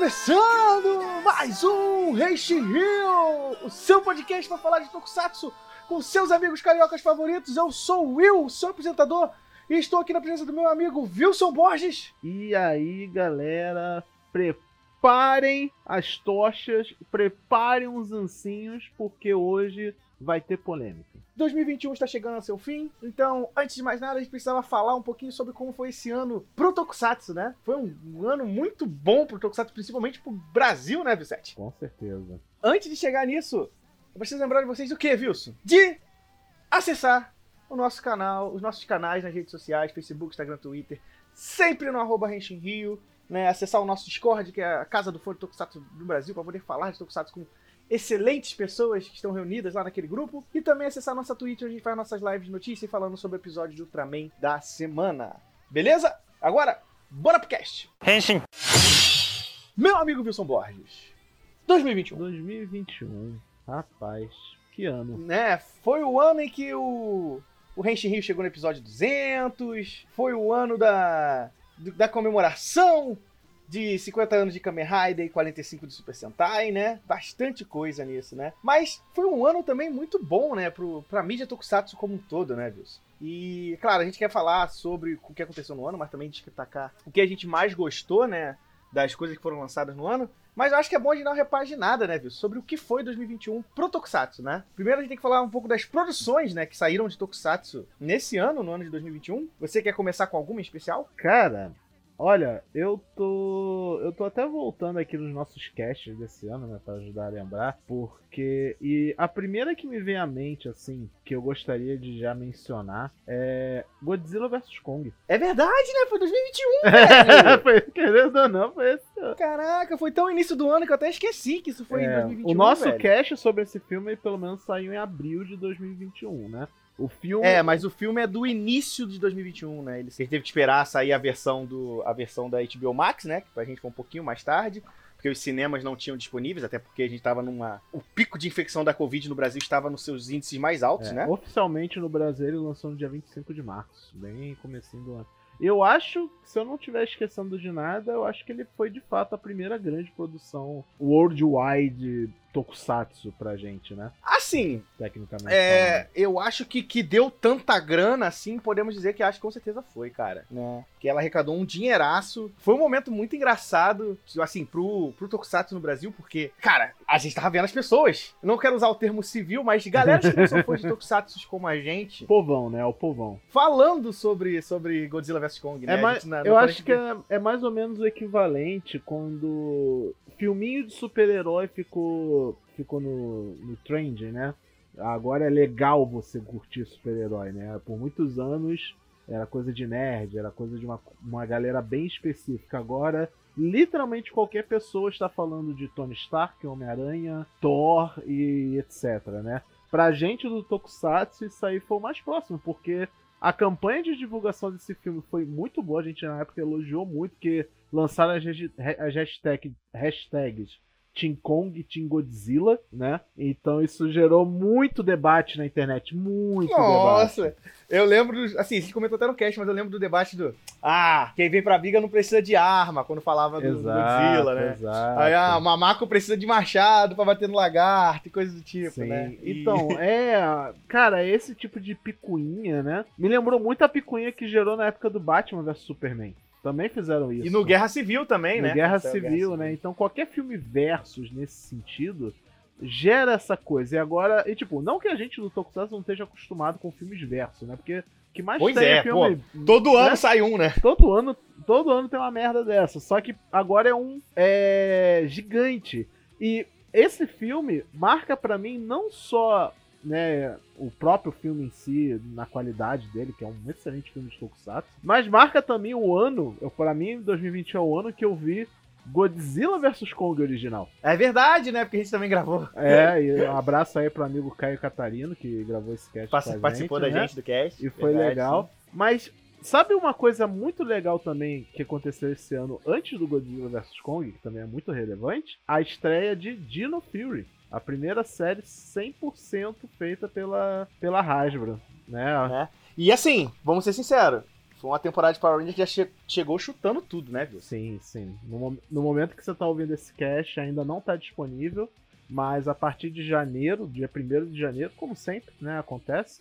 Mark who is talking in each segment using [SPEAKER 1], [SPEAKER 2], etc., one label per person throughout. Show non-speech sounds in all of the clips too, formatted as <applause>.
[SPEAKER 1] começando mais um Reishi Rio, o seu podcast para falar de Tokusatsu com seus amigos cariocas favoritos. Eu sou o Will, seu apresentador, e estou aqui na presença do meu amigo Wilson Borges.
[SPEAKER 2] E aí, galera, preparem as tochas, preparem os ancinhos, porque hoje vai ter polêmica.
[SPEAKER 1] 2021 está chegando ao seu fim, então, antes de mais nada, a gente precisava falar um pouquinho sobre como foi esse ano pro Tokusatsu, né? Foi um, um ano muito bom pro Tokusatsu, principalmente pro Brasil, né, Vicente?
[SPEAKER 2] Com certeza.
[SPEAKER 1] Antes de chegar nisso, eu preciso lembrar de vocês o que, Wilson? De acessar o nosso canal, os nossos canais nas redes sociais, Facebook, Instagram, Twitter, sempre no arroba Rio, né? Acessar o nosso Discord, que é a casa do fã Tokusatsu do Brasil, para poder falar de Tokusatsu com excelentes pessoas que estão reunidas lá naquele grupo. E também acessar nossa Twitch, onde a gente faz nossas lives de notícias falando sobre o episódio de Ultraman da semana. Beleza? Agora, bora pro cast!
[SPEAKER 3] Henshin.
[SPEAKER 1] Meu amigo Wilson Borges, 2021.
[SPEAKER 2] 2021, rapaz, que ano.
[SPEAKER 1] né? Foi o ano em que o, o Henshin Rio chegou no episódio 200, foi o ano da, da comemoração de 50 anos de Kamen Rider e 45 de Super Sentai, né? Bastante coisa nisso, né? Mas foi um ano também muito bom, né? Pro, pra mídia Tokusatsu como um todo, né, Wilson? E, claro, a gente quer falar sobre o que aconteceu no ano, mas também destacar o que a gente mais gostou, né? Das coisas que foram lançadas no ano. Mas eu acho que é bom a gente dar uma repaginada, né, viu? Sobre o que foi 2021 pro Tokusatsu, né? Primeiro a gente tem que falar um pouco das produções, né, que saíram de Tokusatsu nesse ano, no ano de 2021. Você quer começar com alguma em especial?
[SPEAKER 2] Cara, olha, eu tô. Eu tô até voltando aqui nos nossos casts desse ano, né? Pra ajudar a lembrar. Porque. E a primeira que me vem à mente, assim, que eu gostaria de já mencionar é Godzilla vs Kong.
[SPEAKER 1] É verdade, né? Foi 2021, <laughs> velho!
[SPEAKER 2] Foi, Querendo ou não, foi esse ano.
[SPEAKER 1] Caraca, foi tão início do ano que eu até esqueci que isso foi em
[SPEAKER 2] É,
[SPEAKER 1] 2021,
[SPEAKER 2] o nosso
[SPEAKER 1] velho.
[SPEAKER 2] cast sobre esse filme, pelo menos, saiu em abril de 2021, né? O filme.
[SPEAKER 1] É, mas o filme é do início de 2021, né? Ele teve que esperar sair a versão do a versão da HBO Max, né? Que pra gente foi um pouquinho mais tarde, porque os cinemas não tinham disponíveis, até porque a gente tava numa o pico de infecção da Covid no Brasil estava nos seus índices mais altos,
[SPEAKER 2] É,
[SPEAKER 1] né?
[SPEAKER 2] Oficialmente no Brasil ele lançou no dia 25 de março, bem comecinho do ano. Eu acho, se eu não estiver esquecendo de nada, eu acho que ele foi de fato a primeira grande produção worldwide tokusatsu pra gente, né?
[SPEAKER 1] Assim,
[SPEAKER 2] Tecnicamente.
[SPEAKER 1] é,
[SPEAKER 2] falando.
[SPEAKER 1] eu acho que que deu tanta grana assim, podemos dizer que acho que com certeza foi, cara, né? Que ela arrecadou um dinheiraço. Foi um momento muito engraçado, assim, pro, pro Tokusatsu no Brasil, porque, cara, a gente tava vendo as pessoas. Eu não quero usar o termo civil, mas galera que não são fãs de Tokusatsu como a gente,
[SPEAKER 2] Povão, né? O povão.
[SPEAKER 1] falando sobre, sobre Godzilla vs Kong, né?
[SPEAKER 2] É
[SPEAKER 1] A
[SPEAKER 2] mais,
[SPEAKER 1] gente na-
[SPEAKER 2] eu acho que é, é mais ou menos o equivalente quando filminho de super-herói ficou, ficou no, no trend, né? Agora é legal você curtir super-herói, né? Por muitos anos era coisa de nerd, era coisa de uma, uma galera bem específica. Agora, literalmente qualquer pessoa está falando de Tony Stark, Homem-Aranha, Thor e etc, né? Pra gente do Tokusatsu, isso aí foi o mais próximo, porque a campanha de divulgação desse filme foi muito boa, a gente na época elogiou muito, porque lançaram as hashtag, hashtags Team Kong e Team Godzilla, né? Então isso gerou muito debate na internet, muito debate.
[SPEAKER 1] Nossa, eu lembro, assim, gente comentou até no cast, mas eu lembro do debate do Ah, quem vem pra briga não precisa de arma, quando falava do
[SPEAKER 2] Exato,
[SPEAKER 1] Godzilla, né?
[SPEAKER 2] exato.
[SPEAKER 1] Aí, ah, Mamaco precisa de machado pra bater no lagarto e coisa do tipo,
[SPEAKER 2] Sim.
[SPEAKER 1] né? E-
[SPEAKER 2] Então, <laughs> é. Cara, esse tipo de picuinha, né? Me lembrou muito a picuinha que gerou na época do Batman vs Superman. Também fizeram isso.
[SPEAKER 1] E no Guerra Civil também,
[SPEAKER 2] no
[SPEAKER 1] né?
[SPEAKER 2] Guerra
[SPEAKER 1] Essa
[SPEAKER 2] Civil, né? Então qualquer filme versus nesse sentido gera essa coisa. E agora, e tipo, não que a gente do Tokusatsu não esteja acostumado com filmes versus, né? Porque o que mais
[SPEAKER 1] Pois
[SPEAKER 2] tem
[SPEAKER 1] é,
[SPEAKER 2] filme,
[SPEAKER 1] Todo
[SPEAKER 2] né?
[SPEAKER 1] ano sai um, né?
[SPEAKER 2] todo ano, todo ano tem uma merda dessa. Só que agora é um é, gigante. E esse filme marca pra mim não só né, o próprio filme em si, na qualidade dele, que é um excelente filme de Tokusatsu, mas marca também o ano, eu, pra mim 2020 é o ano que eu vi Godzilla vs Kong original.
[SPEAKER 1] É verdade, né? Porque a gente também gravou.
[SPEAKER 2] É, e um abraço aí pro amigo Caio Catarino, que gravou esse cast a
[SPEAKER 1] participou
[SPEAKER 2] gente,
[SPEAKER 1] da
[SPEAKER 2] né?
[SPEAKER 1] gente do cast.
[SPEAKER 2] E foi
[SPEAKER 1] verdade,
[SPEAKER 2] legal.
[SPEAKER 1] sim.
[SPEAKER 2] Mas sabe uma coisa muito legal também que aconteceu esse ano antes do Godzilla vs Kong, que também é muito relevante? A estreia de Dino Fury. A primeira série 100% feita pela, pela Hasbro, né?
[SPEAKER 1] E assim, vamos ser sinceros, Foi uma temporada de Power Rangers que já che chegou chutando tudo, né, viu?
[SPEAKER 2] Sim, sim. No, no, momento que você tá ouvindo esse cast, ainda não tá disponível, mas a partir de janeiro, dia 1 de janeiro, como sempre, né, acontece,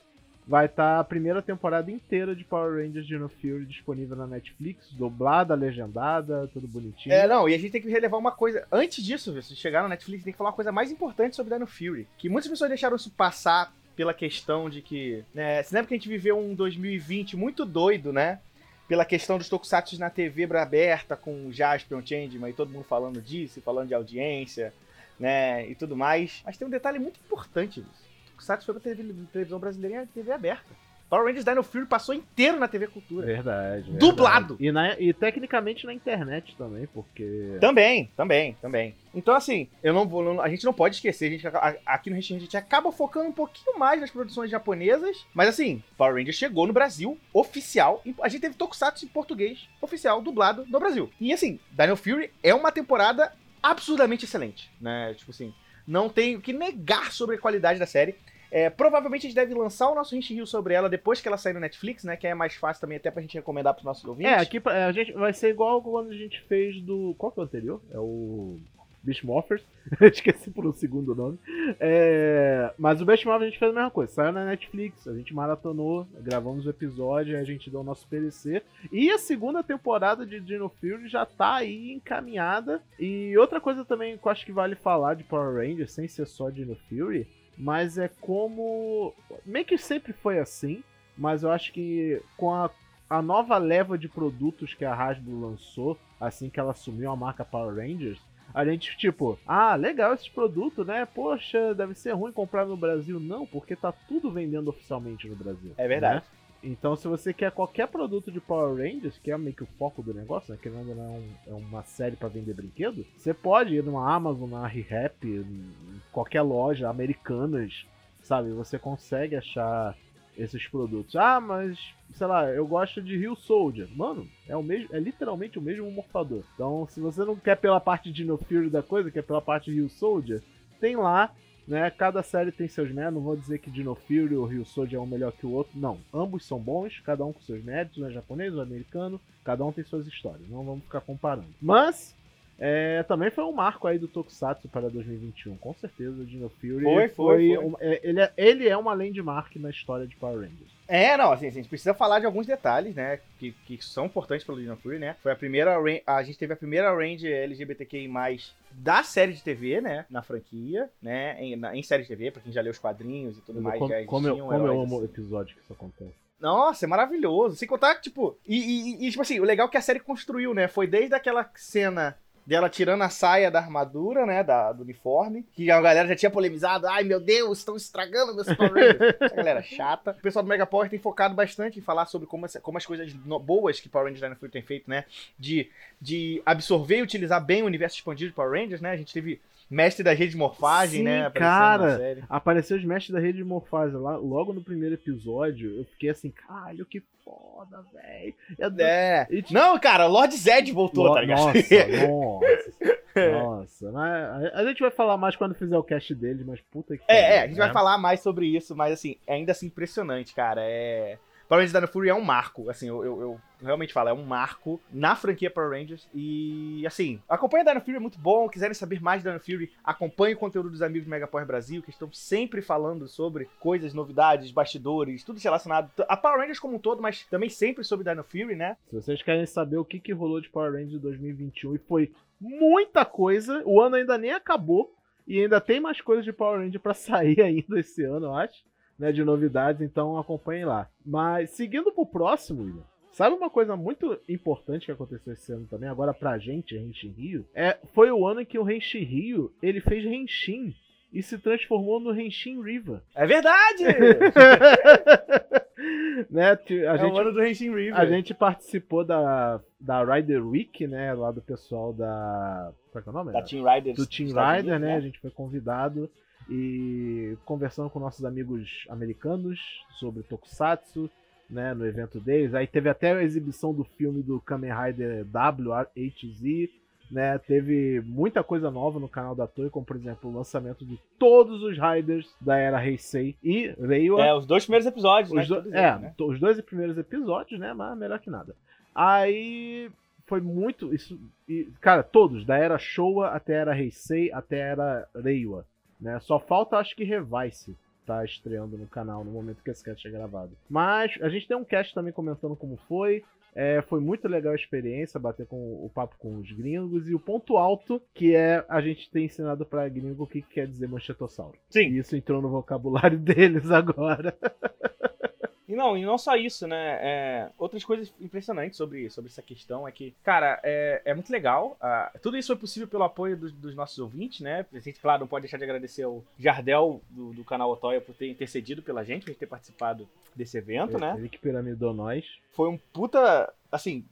[SPEAKER 2] vai estar tá a primeira temporada inteira de Power Rangers Dino Fury disponível na Netflix, dublada, legendada, tudo bonitinho.
[SPEAKER 1] É, não, e a gente tem que relevar uma coisa. Antes disso, se chegar na Netflix, tem que falar uma coisa mais importante sobre Dino Fury. Que muitas pessoas deixaram isso passar pela questão de que. Né, você lembra que a gente viveu um 2020 muito doido, né? Pela questão dos tokusatsu na TV aberta, com o Jaspion, Changeman e todo mundo falando disso, falando de audiência, né? E tudo mais. Mas tem um detalhe muito importante disso. Tokusatsu foi pra televisão brasileira e TV aberta. Power Rangers Dino Fury passou inteiro na TV Cultura.
[SPEAKER 2] Verdade. verdade.
[SPEAKER 1] Dublado.
[SPEAKER 2] E, na, e, tecnicamente na internet também, porque.
[SPEAKER 1] Também, também, também. Então, assim, eu não vou. A gente não pode esquecer, a gente, aqui no Restinho a gente acaba focando um pouquinho mais nas produções japonesas. Mas assim, Power Rangers chegou no Brasil, oficial. A gente teve Tokusatsu em português, oficial, dublado no Brasil. E assim, Dino Fury é uma temporada absurdamente excelente, né? Tipo assim, não tenho o que negar sobre a qualidade da série. É, provavelmente a gente deve lançar o nosso Hint Rio sobre ela depois que ela sair no Netflix, né? Que é mais fácil também até pra gente recomendar pros nossos ouvintes.
[SPEAKER 2] É, aqui a gente vai ser igual quando a gente fez do. Qual que é o anterior? É o. Beast Morphers. <laughs> Esqueci por um segundo o nome. É... Mas o Morphers a gente fez a mesma coisa. Saiu na Netflix, a gente maratonou, gravamos o episódio, a gente deu o nosso PDC. E a segunda temporada de Dino Fury já tá aí encaminhada. E outra coisa também que eu acho que vale falar de Power Rangers, sem ser só Dino Fury, mas é como. Meio que sempre foi assim, mas eu acho que com a, a nova leva de produtos que a Hasbro lançou, assim que ela assumiu a marca Power Rangers, a gente, tipo, ah, legal esse produto, né? Poxa, deve ser ruim comprar no Brasil. Não, porque tá tudo vendendo oficialmente no Brasil.
[SPEAKER 1] É verdade. Né?
[SPEAKER 2] Então, se você quer qualquer produto de Power Rangers, que é meio que o foco do negócio, né? Que não é, um, é uma série para vender brinquedo, você pode ir numa Amazon, na ReHap, em qualquer loja, americanas, sabe? Você consegue achar esses produtos. Ah, mas, sei lá, eu gosto de Rio Soldier. Mano, é o mesmo, é literalmente o mesmo morfador. Então, se você não quer pela parte de No Fury da coisa, quer pela parte Rio Soldier, tem lá né? Cada série tem seus méritos, não vou dizer que Dino Fury ou Rio Soldier é um melhor que o outro, não. Ambos são bons, cada um com seus méritos, um é japonês, é americano, cada um tem suas histórias, não vamos ficar comparando. Mas, é, também foi um marco aí do Tokusatsu para 2021, com certeza, o Dino Fury
[SPEAKER 1] foi, foi, foi. Um,
[SPEAKER 2] é, ele, é, ele é uma landmark na história de Power Rangers.
[SPEAKER 1] É, não, assim, a gente precisa falar de alguns detalhes, né, que, que são importantes pelo Dino Fury, né? Foi a primeira, a gente teve a primeira range LGBTQI+, da série de TV, né, na franquia, né, em, na, em série de TV, pra quem já leu os quadrinhos e tudo mais,
[SPEAKER 2] como,
[SPEAKER 1] já
[SPEAKER 2] como, eu, como eu amo o episódio que isso acontece.
[SPEAKER 1] Nossa, é maravilhoso. Sem contar que, tipo, e, e, e, tipo assim, o legal é que a série construiu, né? Foi desde aquela cena dela tirando a saia da armadura, né, da, do uniforme, que a galera já tinha polemizado, ai meu Deus, estão estragando meus Power Rangers. Essa galera chata. O pessoal do Mega Power tem focado bastante em falar sobre como, como as coisas boas que Power Rangers Dynasty tem feito, né, de, de absorver e utilizar bem o universo expandido de Power Rangers, né, a gente teve mestre da rede de morfagem,
[SPEAKER 2] Sim,
[SPEAKER 1] né?
[SPEAKER 2] Cara, apareceu os mestres da rede de morfagem lá, logo no primeiro episódio. Eu fiquei assim, caralho, que foda, velho.
[SPEAKER 1] É. Não, cara, Lord Zed voltou, Lord, tá ligado?
[SPEAKER 2] Nossa, <laughs> nossa. Mas a gente vai falar mais quando fizer o cast dele, mas puta que.
[SPEAKER 1] É, é, a gente né? vai falar mais sobre isso, mas assim, é ainda assim impressionante, cara. É. Power Rangers Dino Fury é um marco, assim, eu, eu, eu, realmente falo, é um marco na franquia Power Rangers. E, assim, acompanha Dino Fury, é muito bom. Quiserem saber mais de Dino Fury, acompanhe o conteúdo dos amigos do Mega Power Brasil, que estão sempre falando sobre coisas, novidades, bastidores, tudo relacionado a Power Rangers como um todo, mas também sempre sobre Dino Fury, né?
[SPEAKER 2] Se vocês querem saber o que, que rolou de Power Rangers 2021 e foi muita coisa, o ano ainda nem acabou. E ainda tem mais coisas de Power Ranger para <laughs> sair ainda esse ano, eu acho né, de novidades, então acompanhem lá. Mas seguindo pro próximo, William, sabe uma coisa muito importante que aconteceu esse ano também, agora pra gente, Henshin Rio? É, foi o ano em que o Henshin Rio, ele fez Henshin e se transformou no Henshin River.
[SPEAKER 1] É verdade! <laughs>
[SPEAKER 2] né, a
[SPEAKER 1] é gente, o ano do Henshin River.
[SPEAKER 2] A gente participou da, da Rider Week, né, lá do pessoal da... Qual é, é o nome?
[SPEAKER 1] Da Team Riders.
[SPEAKER 2] Do Team Rider, né? né? A gente foi convidado e conversando com nossos amigos americanos sobre Tokusatsu, né, no evento deles. Aí teve até a exibição do filme do Kamen Rider WHZ, né? Teve muita coisa nova no canal da Toei, como por exemplo o lançamento de todos os Riders da era Heisei e Reiwa.
[SPEAKER 1] É, os dois primeiros episódios,
[SPEAKER 2] os
[SPEAKER 1] né?
[SPEAKER 2] do... É, né? os dois primeiros episódios, né? Mas melhor que nada. Aí foi muito. Isso, e, cara, todos, da era Showa até a era Heisei, até a era Reiwa. Né? Só falta, acho que, Revice tá estreando no canal no momento que esse cast é gravado. Mas a gente tem um cast também comentando como foi. É, foi muito legal a experiência, bater com o papo com os gringos. E o ponto alto, que é a gente ter ensinado pra gringo o que, que quer dizer manchetossauro.
[SPEAKER 1] Sim.
[SPEAKER 2] E isso entrou no vocabulário <laughs> deles agora. <laughs>
[SPEAKER 1] E não, e não só isso, né? É, outras coisas impressionantes sobre, sobre essa questão é que, cara, é, é muito legal. Tudo isso foi possível pelo apoio dos, dos, nossos ouvintes, né? A gente, claro, não pode deixar de agradecer ao Jardel do, do canal Otoya por ter intercedido pela gente, por ter participado desse evento,
[SPEAKER 2] ele,
[SPEAKER 1] né?
[SPEAKER 2] Ele que piramidou nós.
[SPEAKER 1] Foi um puta, assim,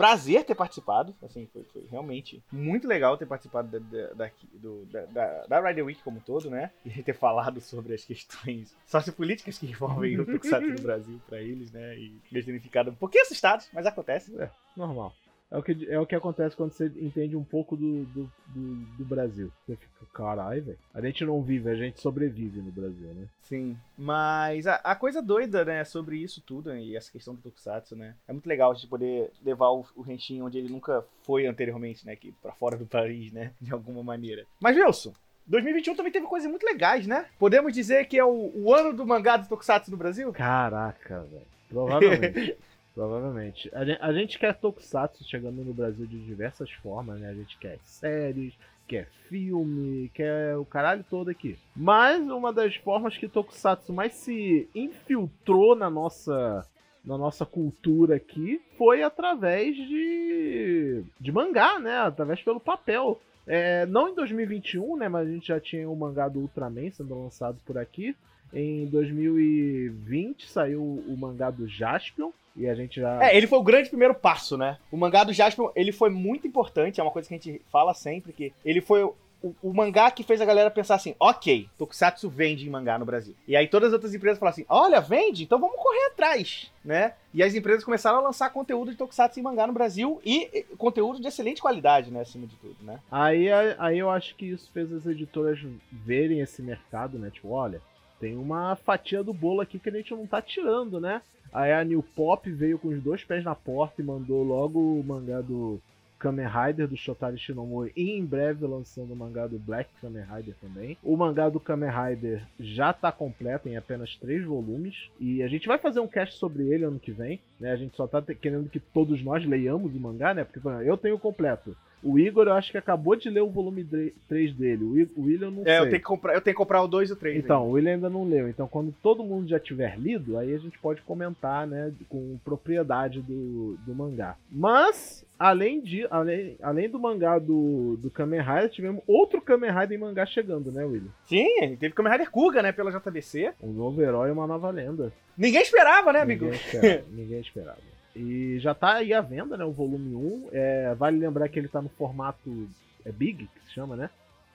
[SPEAKER 1] prazer ter participado. Assim, foi, foi realmente muito legal ter participado da, da, da, da, da Rider Week como um todo, né? E ter falado sobre as questões sociopolíticas que envolvem o Tokusatsu no Brasil para eles, né? E eles terem ficado um pouquinho assustados, mas acontece.
[SPEAKER 2] É, normal. É o, que, é o que acontece quando você entende um pouco do, do, do, do Brasil. Você fica, caralho, velho. A gente não vive, a gente sobrevive no Brasil, né?
[SPEAKER 1] Sim. Mas a, a, coisa doida, né, sobre isso tudo e essa questão do Tokusatsu, né? É muito legal a gente poder levar o, o Henshin onde ele nunca foi anteriormente, né? Que para fora do país, né? <laughs> De alguma maneira. Mas, Wilson, 2021 também teve coisas muito legais, né? Podemos dizer que é o, o ano do mangá do Tokusatsu no Brasil?
[SPEAKER 2] Caraca, velho. Provavelmente. <laughs> Provavelmente. A gente, a gente quer Tokusatsu chegando no Brasil de diversas formas, né? A gente quer séries, quer filme, quer o caralho todo aqui. Mas uma das formas que Tokusatsu mais se infiltrou na nossa na nossa cultura aqui foi através de de mangá, né? Através pelo papel. É, não em 2021, né? Mas a gente já tinha o mangá do Ultraman sendo lançado por aqui. Em 2020 saiu o mangá do Jaspion, e a gente já.
[SPEAKER 1] É, ele foi o grande primeiro passo, né? O mangá do Jaspion, ele foi muito importante, é uma coisa que a gente fala sempre, que ele foi o, o, mangá que fez a galera pensar assim, ok, Tokusatsu vende em mangá no Brasil. E aí todas as outras empresas falaram assim, olha, vende? Então vamos correr atrás, né? E as empresas começaram a lançar conteúdo de Tokusatsu em mangá no Brasil e, e conteúdo de excelente qualidade, né, acima de tudo, né?
[SPEAKER 2] Aí, aí eu acho que isso fez as editoras verem esse mercado, né? Tipo, olha, tem uma fatia do bolo aqui que a gente não tá tirando, né? Aí a New Pop veio com os dois pés na porta e mandou logo o mangá do Kamen Rider do Shotari Shinomori e em breve lançando o mangá do Black Kamen Rider também. O mangá do Kamen Rider já tá completo em apenas três volumes e a gente vai fazer um cast sobre ele ano que vem, né? A gente só tá querendo que todos nós leiamos o mangá, né? Porque eu tenho completo. O Igor, eu acho que acabou de ler o volume 3 dele. O William não
[SPEAKER 1] é,
[SPEAKER 2] sei.
[SPEAKER 1] Eu tenho, que comprar, eu tenho que comprar o 2 e o 3.
[SPEAKER 2] Então, aí. o William ainda não leu. Então, quando todo mundo já tiver lido, aí a gente pode comentar, né, com propriedade do, do mangá. Mas, além, de, além, além do mangá do, do Kamen Rider, tivemos outro Kamen Rider em mangá chegando, né, William?
[SPEAKER 1] Sim, teve Kamen Rider Kuga, né, pela JBC.
[SPEAKER 2] Um novo herói e uma nova lenda.
[SPEAKER 1] Ninguém esperava, né, amigo?
[SPEAKER 2] Ninguém esperava. ninguém esperava. E já tá aí à venda, né? O volume 1. É, vale lembrar que ele tá no formato. É Big, que se chama, né?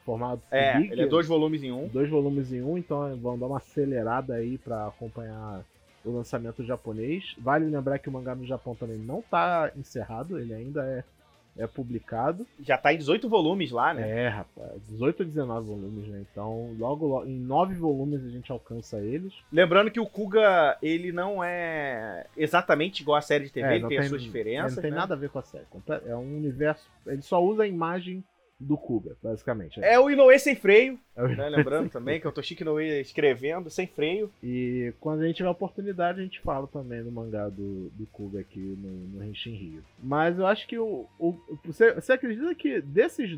[SPEAKER 2] Formato
[SPEAKER 1] é,
[SPEAKER 2] Big.
[SPEAKER 1] Ele é dois volumes em um.
[SPEAKER 2] Dois volumes em um, então vão dar uma acelerada aí para acompanhar o lançamento japonês. Vale lembrar que o mangá no Japão também não tá encerrado, ele ainda é é publicado.
[SPEAKER 1] Já tá em 18 volumes lá, né?
[SPEAKER 2] É, rapaz, 18 ou 19 volumes, né? Então, logo, logo em 9 volumes a gente alcança eles.
[SPEAKER 1] Lembrando que o Kuga, ele não é exatamente igual a série de TV, é, ele tem, tem, as suas diferenças.
[SPEAKER 2] Não tem
[SPEAKER 1] né?
[SPEAKER 2] nada a ver com a série. É um universo. Ele só usa a imagem do Kuga, basicamente.
[SPEAKER 1] É o Inoue sem freio, é né? lembrando também que é o Toshiki Inoue escrevendo sem freio.
[SPEAKER 2] E quando a gente tiver a oportunidade, a gente fala também do mangá do, do Kuga aqui no, no Henshin Rio. Mas eu acho que o, o você, você acredita que desses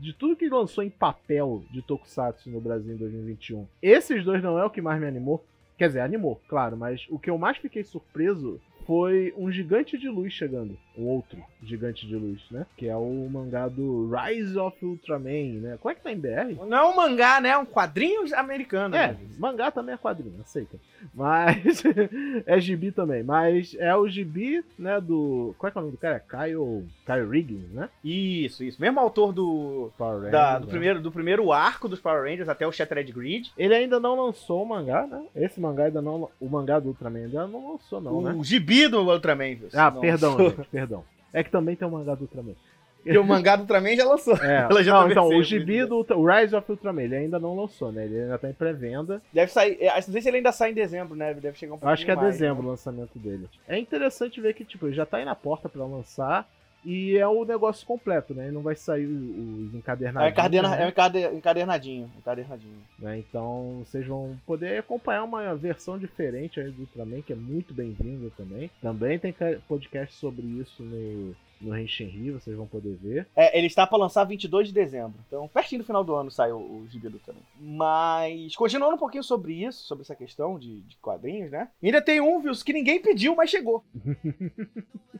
[SPEAKER 2] de tudo que lançou em papel de Tokusatsu no Brasil em 2021, esses dois não é o que mais me animou? Quer dizer, animou, claro, mas o que eu mais fiquei surpreso foi um gigante de luz chegando. Um outro gigante de luz, né? Que é o mangá do Rise of Ultraman, né? Como é que tá em BR?
[SPEAKER 1] Não é um mangá, né? É um quadrinho americano.
[SPEAKER 2] É,
[SPEAKER 1] né?
[SPEAKER 2] mangá também é quadrinho, aceita. Mas <laughs> é gibi também. Mas é o gibi, né, do... Qual é, que é o nome do cara? É Kyle, Kyle Riggins, né?
[SPEAKER 1] Isso, isso. Mesmo autor do...
[SPEAKER 2] Power Rangers,
[SPEAKER 1] da, do,
[SPEAKER 2] né?
[SPEAKER 1] primeiro, do primeiro arco dos Power Rangers até o Shattered Grid.
[SPEAKER 2] Ele ainda não lançou o mangá, né? Esse mangá ainda não... O mangá do Ultraman ainda não lançou, não,
[SPEAKER 1] o
[SPEAKER 2] né?
[SPEAKER 1] gibi do Ultraman.
[SPEAKER 2] Ah,
[SPEAKER 1] Não.
[SPEAKER 2] perdão, gente, perdão. É que também tem o mangá do Ultraman.
[SPEAKER 1] Porque o mangá do Ultraman já lançou.
[SPEAKER 2] É, <laughs>
[SPEAKER 1] Ela já
[SPEAKER 2] não, então, o gibi
[SPEAKER 1] né?
[SPEAKER 2] do Ultra- o Rise of Ultraman, ele ainda não lançou, né? Ele ainda tá em pré-venda.
[SPEAKER 1] Deve sair. é, Não sei se ele ainda sai em dezembro, né? Deve chegar um pouquinho
[SPEAKER 2] acho que é
[SPEAKER 1] mais,
[SPEAKER 2] dezembro
[SPEAKER 1] né?
[SPEAKER 2] o lançamento dele. É interessante ver que, tipo, ele já tá aí na porta pra lançar e é o negócio completo, né? Não vai sair os
[SPEAKER 1] É,
[SPEAKER 2] encadernadinhos.
[SPEAKER 1] encaderna,
[SPEAKER 2] né?
[SPEAKER 1] é encade- encadernadinho. Encadernadinho.
[SPEAKER 2] né? Então vocês vão poder acompanhar uma versão diferente aí do Ultraman, que é muito bem-vinda também. Também tem ca- podcast sobre isso no, no Henshinri, vocês vão poder ver.
[SPEAKER 1] É, ele está pra lançar 22 de dezembro. Então, pertinho do final do ano sai o, o gibi do também. Mas, continuando um pouquinho sobre isso, sobre essa questão de, de quadrinhos, né? Ainda tem um, viu, que ninguém pediu, mas chegou. <laughs>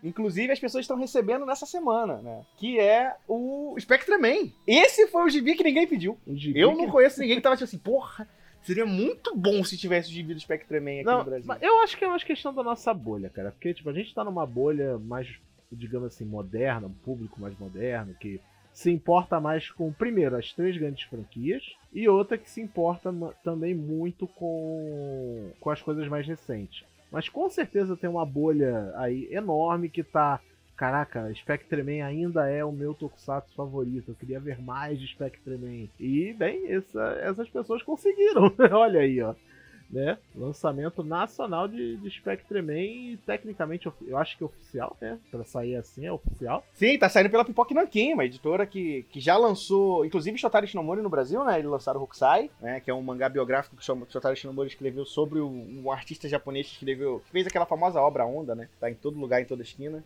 [SPEAKER 1] Inclusive, as pessoas estão recebendo nessa semana, né? Que é o Spectreman. Esse foi o gibi que ninguém pediu. Eu
[SPEAKER 2] que-
[SPEAKER 1] não conheço ninguém que tava tipo assim, porra, seria muito bom se tivesse o gibi do Spectreman aqui
[SPEAKER 2] Não,
[SPEAKER 1] no Brasil.
[SPEAKER 2] mas eu acho que é uma questão da nossa bolha, cara. Porque, tipo, a gente tá numa bolha mais, digamos assim, moderna, um público mais moderno, que se importa mais com, primeiro, as três grandes franquias, e outra que se importa também muito com, com as coisas mais recentes. Mas com certeza tem uma bolha aí enorme que tá. Caraca, Spectreman ainda é o meu tokusatsu favorito. Eu queria ver mais de Spectreman. E, bem, essa- essas pessoas conseguiram. <laughs> Olha aí, ó né? Lançamento nacional de, de Spectreman e tecnicamente eu acho que é oficial, né? Pra sair assim é oficial.
[SPEAKER 1] Sim, tá saindo pela Pipoca Nankin, uma editora que, que já lançou, inclusive Shotaro Shinomori no Brasil, né? Eles lançaram Hokusai, né? Que é um mangá biográfico que Shotaro Shinomori escreveu sobre o, um artista japonês que escreveu, que fez aquela famosa obra Onda, né? Tá em todo lugar, em toda esquina.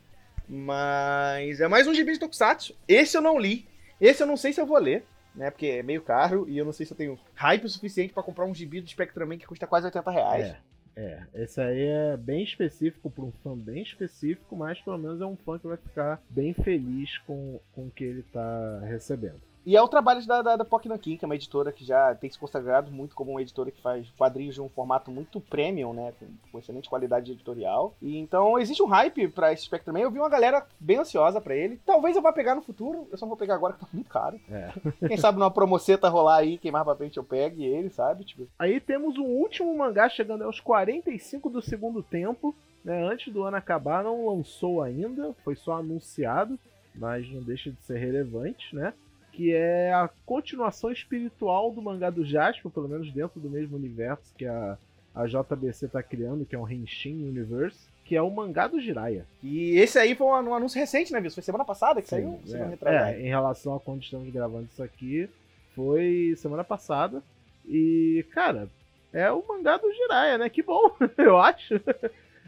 [SPEAKER 1] Mas é mais um gibi de Tokusatsu. Esse eu não li. Esse eu não sei se eu vou ler. Né, porque é meio caro e eu não sei se eu tenho hype suficiente pra comprar um gibi do Spectreman que custa quase 80 reais.
[SPEAKER 2] É, é. Esse aí é bem específico para um fã bem específico, mas pelo menos é um fã que vai ficar bem feliz com, com o que ele tá recebendo.
[SPEAKER 1] E é o trabalho da, da, da Pocknankin, que é uma editora que já tem se consagrado muito como uma editora que faz quadrinhos de um formato muito premium, né? Com, com excelente qualidade editorial. E então existe um hype pra esse Spectreman. Eu vi uma galera bem ansiosa pra ele. Talvez eu vá pegar no futuro. Eu só não vou pegar agora que tá muito caro.
[SPEAKER 2] É. <laughs>
[SPEAKER 1] Quem sabe numa promoceta rolar aí, quem mais pra frente eu pegue ele, sabe? Tipo,
[SPEAKER 2] Aí temos o último mangá chegando aos 45 do segundo tempo. Né? Antes do ano acabar, não lançou ainda, foi só anunciado, mas não deixa de ser relevante, né? Que é a continuação espiritual do mangá do Jasper, pelo menos dentro do mesmo universo que a, a JBC tá criando, que é um Henshin Universe, que é o mangá do Jiraiya.
[SPEAKER 1] E esse aí foi um, anúncio recente, né, viu? Foi semana passada que saiu?
[SPEAKER 2] Sim,
[SPEAKER 1] Semana
[SPEAKER 2] é, é, em relação a quando estamos gravando isso aqui, foi semana passada. E, cara, é o mangá do Jiraiya, né? Que bom, <laughs> eu acho.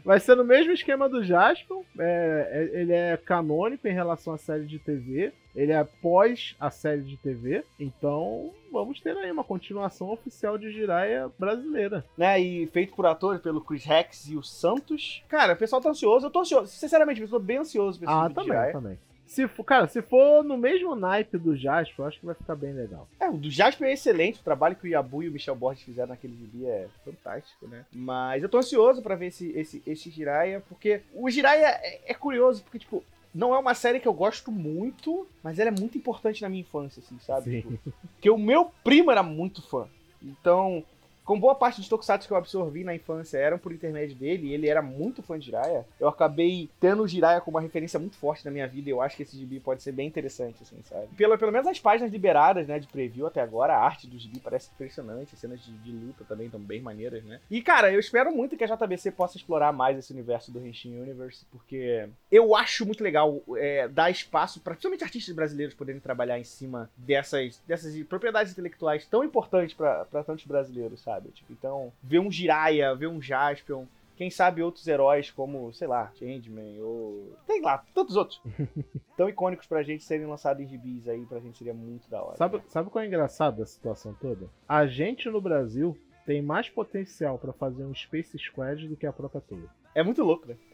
[SPEAKER 2] Vai ser no mesmo esquema do Jasper. é, é- ele é canônico em relação à série de TV. Ele é após a série de TV. Então, vamos ter aí uma continuação oficial de Jiraiya brasileira.
[SPEAKER 1] né? E feito por atores, pelo Chris Rex e o Santos. Cara, o pessoal tá ansioso. Eu tô ansioso. Sinceramente, eu tô bem ansioso pra esse
[SPEAKER 2] Ah, também, também. Se for, cara, se for no mesmo naipe do Jasper, eu acho que vai ficar bem legal.
[SPEAKER 1] É, o do Jasper é excelente, o trabalho que o Yabu e o Michel Borges fizeram naquele gibi é fantástico, né? Mas eu tô ansioso pra ver esse, esse, esse Jiraiya, porque o Jiraiya é, é curioso, porque, tipo, não é uma série que eu gosto muito, mas ela é muito importante na minha infância, assim, sabe?
[SPEAKER 2] Sim.
[SPEAKER 1] Tipo, porque o meu primo era muito fã. Então, com boa parte dos tokusatsu que eu absorvi na infância eram por intermédio dele, e ele era muito fã de Jiraiya, eu acabei tendo o Jiraiya como uma referência muito forte na minha vida, e eu acho que esse gibi pode ser bem interessante, assim, sabe? Pelo, pelo menos as páginas liberadas, né, de preview até agora, a arte do gibi parece impressionante, as cenas de, de luta também estão bem maneiras, né? E, cara, eu espero muito que a JBC possa explorar mais esse universo do Henshin Universe, porque eu acho muito legal é, dar espaço para principalmente artistas brasileiros poderem trabalhar em cima dessas, dessas propriedades intelectuais tão importantes para tantos brasileiros, sabe? Tipo, então, ver um Jiraiya, ver um Jaspion, quem sabe outros heróis como, sei lá, Changeman ou. sei lá, tantos outros. <laughs> tão icônicos pra gente serem lançados em gibis aí, pra gente seria muito da hora.
[SPEAKER 2] Sabe, sabe qual é engraçado da situação toda? A gente no Brasil tem mais potencial pra fazer um Space Squad do que a própria Toei.
[SPEAKER 1] É muito louco, né? <laughs>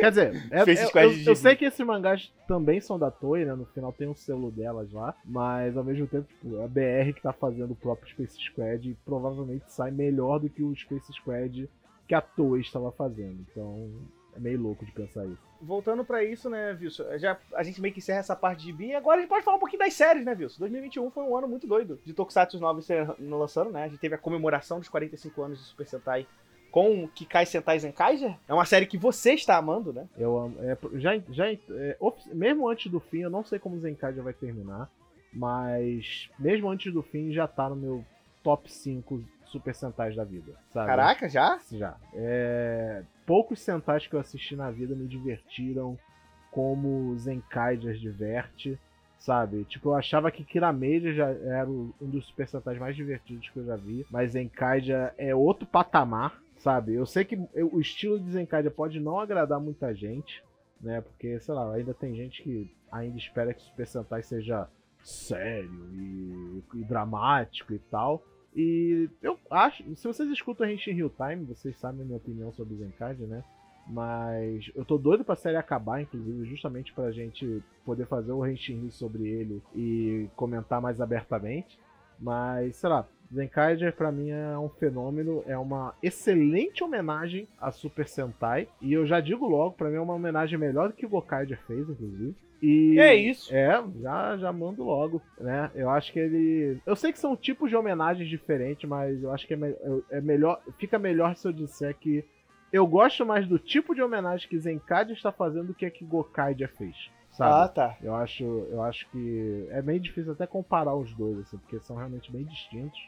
[SPEAKER 2] Quer dizer, é-
[SPEAKER 1] Space
[SPEAKER 2] eu-
[SPEAKER 1] Squad
[SPEAKER 2] eu, eu
[SPEAKER 1] gibi.
[SPEAKER 2] sei que esses mangás também são da Toei, né? No final tem um selo delas lá, mas ao mesmo tempo tipo, é a BR que tá fazendo o próprio Space Squad e provavelmente sai melhor do que o Space Squad que a Toei estava fazendo. Então é meio louco de pensar isso.
[SPEAKER 1] Voltando pra isso, né, Wilson? Já, a gente meio que encerra essa parte de. E agora a gente pode falar um pouquinho das séries, né, Wilson? 2021 foi um ano muito doido de Tokusatsu novos ser- lançando, né? A gente teve a comemoração dos 45 anos de Super Sentai com Kikai Sentai Zenkaiger. É uma série que você está amando, né?
[SPEAKER 2] Eu amo. É, já, já, é, mesmo antes do fim, eu não sei como Zenkaiger vai terminar, mas mesmo antes do fim já tá no meu top 5 Super Sentais da vida, sabe?
[SPEAKER 1] Caraca, já?
[SPEAKER 2] Já. É, poucos Sentais que eu assisti na vida me divertiram como Zenkaiger diverte sabe? Tipo, eu achava que Kirameja já era um dos Super Sentais mais divertidos que eu já vi, mas Zenkaija é outro patamar, sabe? Eu sei que o estilo de Zenkaija pode não agradar muita gente, né? Porque, sei lá, ainda tem gente que ainda espera que Super Sentai seja sério e, e dramático e tal. E eu acho, se vocês escutam a gente em real time, vocês sabem a minha opinião sobre Zenkaija, né? Mas eu tô doido pra série acabar, inclusive, justamente pra gente poder fazer o Henshin sobre ele e comentar mais abertamente. Mas, sei lá, Zenkaiger pra mim é um fenômeno, é uma excelente homenagem a Super Sentai. E eu já digo logo, pra mim é uma homenagem melhor do que o Gokaiger fez, inclusive. E
[SPEAKER 1] é isso.
[SPEAKER 2] É, já, já mando logo, né? Eu acho que ele. Eu sei que são tipos de homenagens diferentes, mas eu acho que é, me... é melhor. Fica melhor se eu disser que eu gosto mais do tipo de homenagem que Zenkad está fazendo do que a que Gokai já fez. Sabe?
[SPEAKER 1] Ah, tá.
[SPEAKER 2] Eu acho, eu acho que é meio difícil até comparar os dois, assim, porque são realmente bem distintos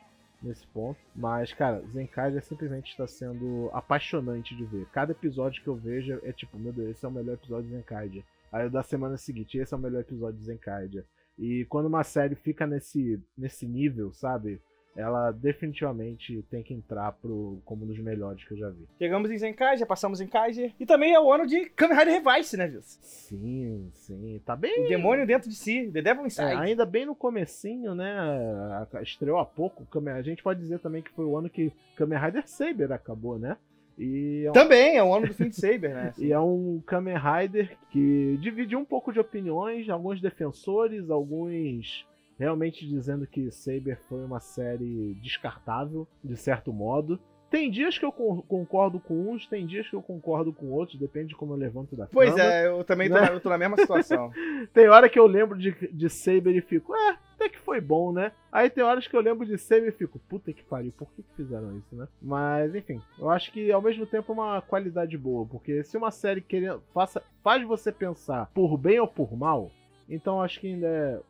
[SPEAKER 2] nesse ponto. Mas, cara, Zenkaiger simplesmente está sendo apaixonante de ver. Cada episódio que eu vejo é tipo, meu Deus, esse é o melhor episódio de Zenkaiger. Aí da semana seguinte, esse é o melhor episódio de Zenkaiger. E quando uma série fica nesse, nesse nível, sabe? ela definitivamente tem que entrar pro, como um dos melhores que eu já vi.
[SPEAKER 1] Chegamos em Zenkai, já passamos em Kaiser. E também é o ano de Kamen Rider Revice, né, Vilso?
[SPEAKER 2] Sim, sim. Tá bem.
[SPEAKER 1] O demônio dentro de si, The Devil Inside. É,
[SPEAKER 2] ainda bem no comecinho, né? Estreou há pouco. A gente pode dizer também que foi o ano que Kamen Rider Saber acabou, né?
[SPEAKER 1] É um... Também, é o ano do Fiend Saber, né?
[SPEAKER 2] e é um Kamen Rider que divide um pouco de opiniões, alguns defensores, alguns realmente dizendo que Saber foi uma série descartável, de certo modo. Tem dias que eu concordo com uns, tem dias que eu concordo com outros, depende de como eu levanto da
[SPEAKER 1] pois cama. É, eu também tô, né? na, eu tô na mesma situação. <laughs>
[SPEAKER 2] tem hora que eu lembro de, de Saber e fico, é, até que foi bom, né? Aí tem horas que eu lembro de Saber e fico, puta que pariu, por que, que fizeram isso, né? Mas, enfim, eu acho que ao mesmo tempo é uma qualidade boa, porque se uma série querer, faça, faz você pensar por bem ou por mal, então acho que ainda é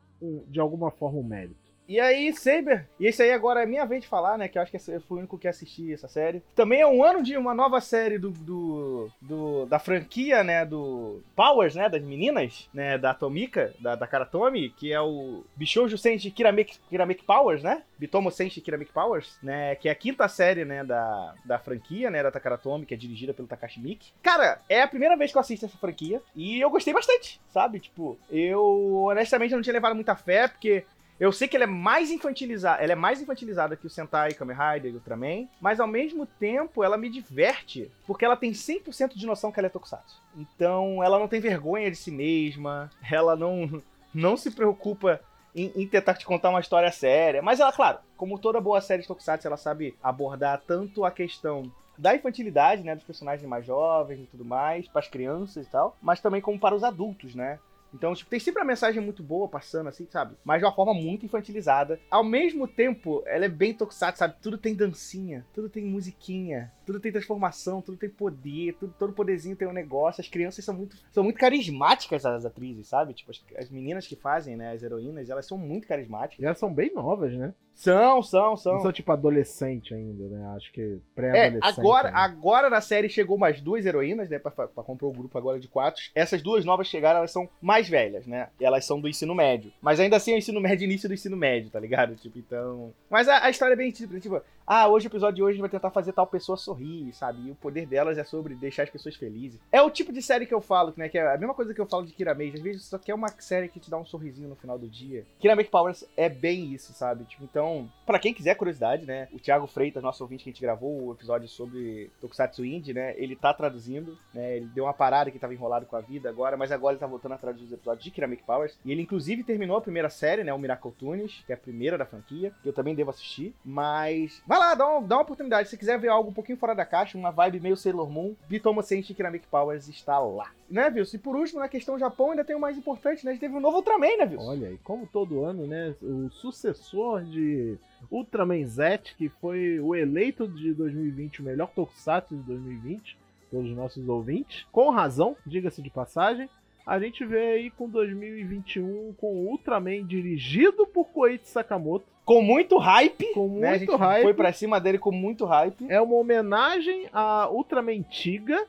[SPEAKER 2] de alguma forma um mérito.
[SPEAKER 1] E aí, Saber, e esse aí agora é minha vez de falar, né? Que eu acho que eu fui o único que assisti essa série. Também é um ano de uma nova série do, do, do da franquia, né? Do Powers, né? Das meninas, né? Da Tomika, da, da Karatomi, que é o Bishoujo Senshi Kirameki, Kirameki Powers, né? Bitomo Senshi Kirameki Powers, né? Que é a quinta série, né? Da, da franquia, né? Da Takaratomi, que é dirigida pelo Takashi Miki. Cara, é a primeira vez que eu assisto essa franquia e eu gostei bastante, sabe? Tipo, eu honestamente não tinha levado muita fé, porque eu sei que ela é mais infantilizada, ela é mais infantilizada que o Sentai, Kamen Rider Ultraman, mas ao mesmo tempo ela me diverte, porque ela tem 100% de noção que ela é Tokusatsu. Então, ela não tem vergonha de si mesma, ela não não se preocupa em, em, tentar te contar uma história séria, mas ela, claro, como toda boa série de Tokusatsu, ela sabe abordar tanto a questão da infantilidade, né, dos personagens mais jovens e tudo mais, para as crianças e tal, mas também como para os adultos, né? Então, tipo, tem sempre uma mensagem muito boa passando, assim, sabe? Mas de uma forma muito infantilizada. Ao mesmo tempo, ela é bem tokusatsu, sabe? Tudo tem dancinha, tudo tem musiquinha, tudo tem transformação, tudo tem poder, tudo, todo poderzinho tem um negócio. As crianças são muito, são muito carismáticas, as atrizes, sabe? Tipo, as, as meninas que fazem, né, as heroínas, elas são muito carismáticas.
[SPEAKER 2] E elas são bem novas, né?
[SPEAKER 1] São, são, são. Não
[SPEAKER 2] são tipo adolescente ainda, né? Acho que pré-adolescente.
[SPEAKER 1] É, agora, né? agora na série chegou mais duas heroínas, né? Pra, pra comprar o grupo agora de quatro. Essas duas novas chegaram, elas são mais velhas, né? E elas são do ensino médio. Mas ainda assim é o ensino médio, início do ensino médio, tá ligado? Tipo, então. Mas a, a história é bem tipo, tipo, ah, hoje o episódio de hoje a gente vai tentar fazer tal pessoa sorrir, sabe? E o poder delas é sobre deixar as pessoas felizes. É o tipo de série que eu falo, né? Que é a mesma coisa que eu falo de Kiramage. Às vezes só quer uma série que te dá um sorrisinho no final do dia. Kiramage Powers é bem isso, sabe? Tipo, então, para quem quiser curiosidade, né? O Thiago Freitas, nosso ouvinte que a gente gravou o episódio sobre Tokusatsu Indie, né? Ele tá traduzindo, né? Ele deu uma parada que tava enrolado com a vida agora, mas agora ele tá voltando a traduzir os episódios de Kiramik Powers. E ele, inclusive, terminou a primeira série, né? O Miracle Tunes, que é a primeira da franquia, que eu também devo assistir. Mas vai lá, dá dá uma oportunidade. Se quiser ver algo um pouquinho fora da caixa, uma vibe meio Sailor Moon, Bitoma Sensei Kiramik Powers está lá. Né, Wilson? E por último, na questão Japão, ainda tem o mais importante, né? A gente teve um novo Ultraman, né, Wilson?
[SPEAKER 2] Olha, e como todo ano, né? O sucessor de Ultraman Z, que foi o eleito de 2020, o melhor Tokusatsu de 2020, pelos nossos ouvintes. Com razão, diga-se de passagem. A gente vê aí com 2021 com o Ultraman dirigido por Koichi Sakamoto.
[SPEAKER 1] Com muito hype.
[SPEAKER 2] Com muito
[SPEAKER 1] né? A gente
[SPEAKER 2] hype.
[SPEAKER 1] Foi pra cima dele com muito hype.
[SPEAKER 2] É uma homenagem a Ultraman Tiga,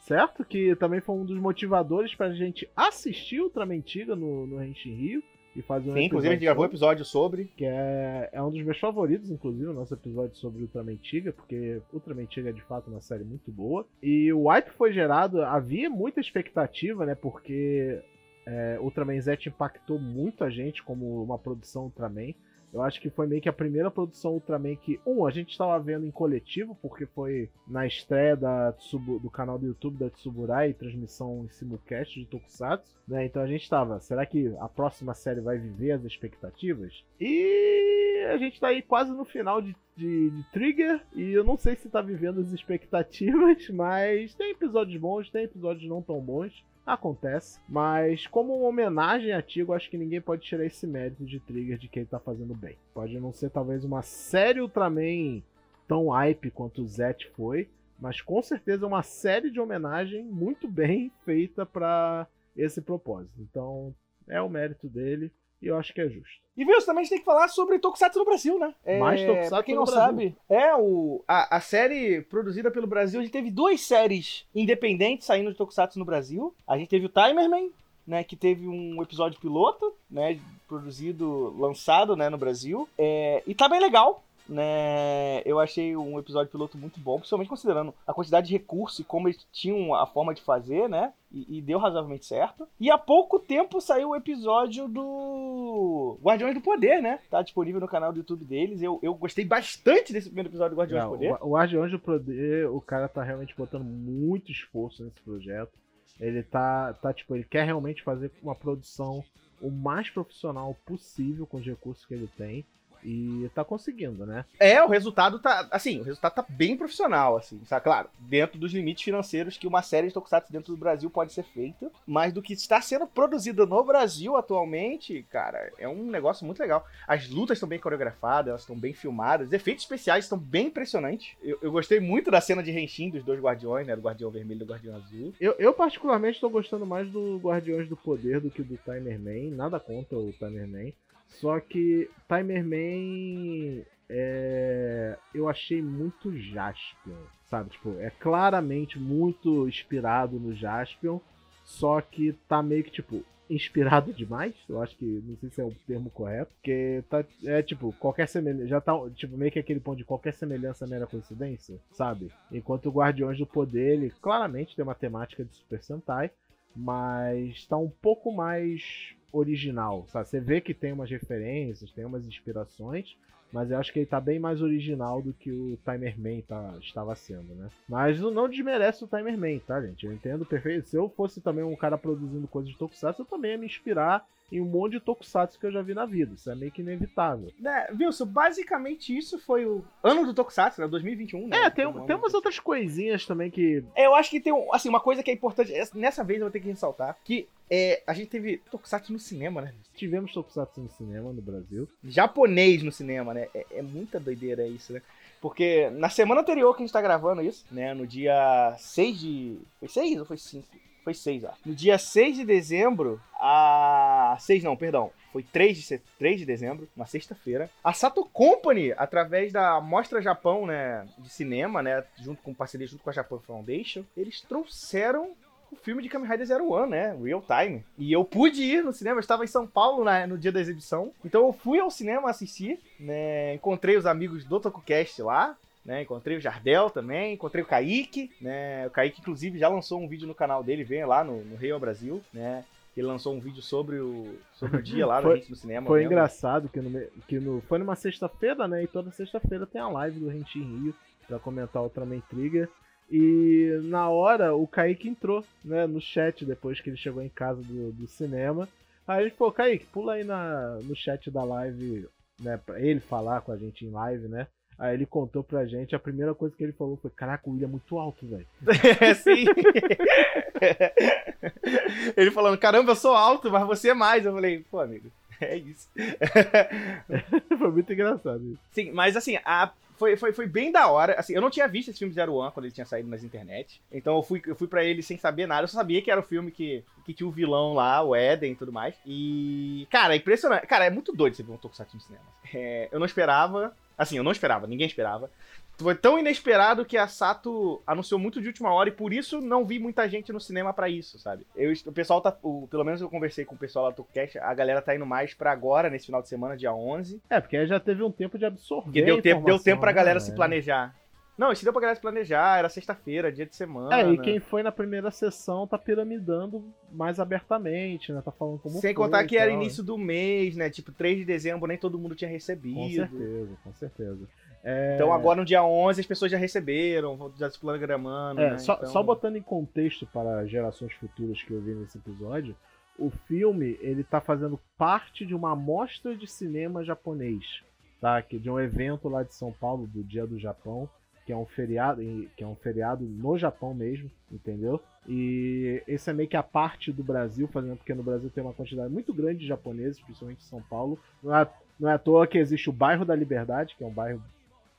[SPEAKER 2] certo? Que também foi um dos motivadores pra gente assistir Ultraman Tiga no, no Henshin Rio. E fazer um
[SPEAKER 1] Sim, inclusive a gente gravou um episódio sobre.
[SPEAKER 2] Que é, é um dos meus favoritos, inclusive, o nosso episódio sobre Ultraman Tiga, porque Ultraman Tiga é de fato uma série muito boa. E o hype foi gerado, havia muita expectativa, né? Porque é, Ultraman Z impactou muito a gente como uma produção Ultraman. Eu acho que foi meio que a primeira produção Ultraman que, um, a gente estava vendo em coletivo, porque foi na estreia da do canal do YouTube da Tsuburai, transmissão em simulcast de Tokusatsu, né? Então a gente estava, será que a próxima série vai viver as expectativas? E a gente tá aí quase no final de, de, de Trigger, e eu não sei se tá vivendo as expectativas, <laughs> mas tem episódios bons, tem episódios não tão bons. Acontece, mas como uma homenagem a Tigo, acho que ninguém pode tirar esse mérito de Trigger de que ele tá fazendo bem. Pode não ser talvez uma série Ultraman tão hype quanto o Zet foi, mas com certeza é uma série de homenagem muito bem <laughs> feita para esse propósito. Então é o mérito dele e eu acho que é justo.
[SPEAKER 1] E viu, também a gente tem que falar sobre Tokusatsu no Brasil, né? É,
[SPEAKER 2] Mais Tokusatsu
[SPEAKER 1] pra quem não
[SPEAKER 2] Brasil.
[SPEAKER 1] sabe, é o, a, a série produzida pelo Brasil, a gente teve duas séries independentes saindo de Tokusatsu no Brasil. A gente teve o Timerman, né, que teve um episódio piloto, né, produzido, lançado, né, no Brasil. É, e tá bem legal, né? Eu achei um episódio piloto muito bom, principalmente considerando a quantidade de recursos e como eles tinham a forma de fazer, né? E, e deu razoavelmente certo. E há pouco tempo saiu o episódio do Guardiões do Poder, né? Tá disponível no canal do YouTube deles. Eu, eu gostei bastante desse primeiro episódio do Guardiões
[SPEAKER 2] Não,
[SPEAKER 1] do Poder.
[SPEAKER 2] o, Guardiões do Poder, o cara tá realmente botando muito esforço nesse projeto. Ele tá, tá, tipo, ele quer realmente fazer uma produção o mais profissional possível com os recursos que ele tem. E tá conseguindo, né?
[SPEAKER 1] É, o resultado tá. Assim, o resultado tá bem profissional, assim. Sabe? Claro, dentro dos limites financeiros que uma série de Tokusatsu dentro do Brasil pode ser feita. Mas do que está sendo produzido no Brasil atualmente, cara, é um negócio muito legal. As lutas estão bem coreografadas, elas estão bem filmadas, os efeitos especiais estão bem impressionantes. Eu, eu gostei muito da cena de Henshin dos dois guardiões, né? Do Guardião Vermelho e do Guardião Azul.
[SPEAKER 2] Eu, eu particularmente tô gostando mais do Guardiões do Poder do que do Timer Man. Nada contra o Timer Man. Só que Timer Man é, eu achei muito Jaspion, sabe? Tipo, é claramente muito inspirado no Jaspion, só que tá meio que tipo inspirado demais. Eu acho que não sei se é o termo correto, porque tá é tipo qualquer semelhança, já tá tipo meio que aquele ponto de qualquer semelhança é mera coincidência, sabe? Enquanto o Guardiões do Poder, ele claramente tem uma temática de Super Sentai, mas tá um pouco mais original, sabe? Você vê que tem umas referências, tem umas inspirações, mas eu acho que ele tá bem mais original do que o Timer Man tá, estava sendo, né? Mas não, desmerece o Timer Man, tá, gente? Eu entendo perfeito. Se eu fosse também um cara produzindo coisas de Tokusatsu, eu também ia me inspirar em um monte de Tokusatsu que eu já vi na vida. Isso é meio que inevitável.
[SPEAKER 1] Né, Wilson, basicamente isso foi o ano do Tokusatsu, né? 2021, né?
[SPEAKER 2] É, tem,
[SPEAKER 1] um
[SPEAKER 2] tem umas outras coisinhas também que.
[SPEAKER 1] Eu acho que tem, um- assim, uma coisa que é importante, essa- nessa vez eu vou ter que ressaltar, que é, a gente teve Tokusatsu no cinema, né?
[SPEAKER 2] Tivemos Tokusatsu no cinema no Brasil.
[SPEAKER 1] Japonês no cinema, né? É, é muita doideira isso, né? Porque na semana anterior que a gente tá gravando isso, né? No dia 6 de... Foi 6 ou foi 5? Foi 6, acho. No dia 6 de dezembro, a... 6 não, perdão. Foi 3 de, se- 3 de dezembro, uma sexta-feira. A Sato Company, através da Mostra Japão, né, de cinema, né, junto com parceria junto com a Japan Foundation, eles trouxeram o filme de Kamen Rider Zero One, né, Real Time. E eu pude ir no cinema, eu estava em São Paulo na- no dia da exibição. Então eu fui ao cinema assistir, né, encontrei os amigos do TokuCast lá, né? Encontrei o Jardel também, encontrei o Kaique, né? O Kaique, inclusive, já lançou um vídeo no canal dele, venha lá no, no Real Brasil, né? Ele lançou um vídeo sobre o, sobre o dia lá
[SPEAKER 2] Foi-
[SPEAKER 1] gente no cinema.
[SPEAKER 2] Foi
[SPEAKER 1] vendo.
[SPEAKER 2] engraçado que, no, que no, foi numa sexta-feira, né? E toda sexta-feira tem a live do Rentin Rio pra comentar o Ultraman Trigger. E na hora o Kaique entrou, né, no chat depois que ele chegou em casa do, do cinema. Aí a gente falou, Kaique, pula aí na, no chat da live, né, pra ele falar com a gente em live, né? Aí ele contou pra gente, a primeira coisa que ele falou foi: Caraca, o Will é muito alto, velho. <laughs>
[SPEAKER 1] É, sim. <laughs> ele falando: Caramba, eu sou alto, mas você é mais. Eu falei: Pô, amigo, é isso. <laughs>
[SPEAKER 2] foi muito engraçado isso.
[SPEAKER 1] Sim, mas assim, a foi, foi, foi bem da hora. Assim, eu não tinha visto esse filme Zero One quando ele tinha saído nas internet. Então eu fui, eu fui para ele sem saber nada. Eu só sabia que era o filme que, que tinha o vilão lá, o Eden e tudo mais. E, cara, é impressionante. Cara, é muito doido você ver um Tokusatsu no cinema. É, eu não esperava. Assim, eu não esperava, ninguém esperava. Foi tão inesperado que a Sato anunciou muito de última hora e por isso não vi muita gente no cinema para isso, sabe? Eu, o pessoal tá. O, pelo menos eu conversei com o pessoal lá do Tokcast, a galera tá indo mais para agora, nesse final de semana, dia 11.
[SPEAKER 2] É, porque aí já teve um tempo de absorver. Porque
[SPEAKER 1] deu tempo, deu tempo pra né, galera se planejar. Não, isso deu pra galera se planejar, era sexta-feira, dia de semana.
[SPEAKER 2] É, e quem foi na primeira sessão tá piramidando mais abertamente, né? Tá falando como
[SPEAKER 1] Sem
[SPEAKER 2] foi,
[SPEAKER 1] contar que era início do mês, né? Tipo, 3 de dezembro nem todo mundo tinha recebido. Com
[SPEAKER 2] certeza, com certeza.
[SPEAKER 1] É... Então agora no dia 11 as pessoas já receberam, já se planogramando.
[SPEAKER 2] É,
[SPEAKER 1] né?
[SPEAKER 2] só,
[SPEAKER 1] então...
[SPEAKER 2] só botando em contexto para gerações futuras que eu vi nesse episódio, o filme ele tá fazendo parte de uma amostra de cinema japonês, tá? Que de um evento lá de São Paulo do Dia do Japão, que é um feriado, que é um feriado no Japão mesmo, entendeu? E esse é meio que a parte do Brasil, fazendo porque no Brasil tem uma quantidade muito grande de japoneses, principalmente em São Paulo. Não é, não é à toa que existe o bairro da Liberdade, que é um bairro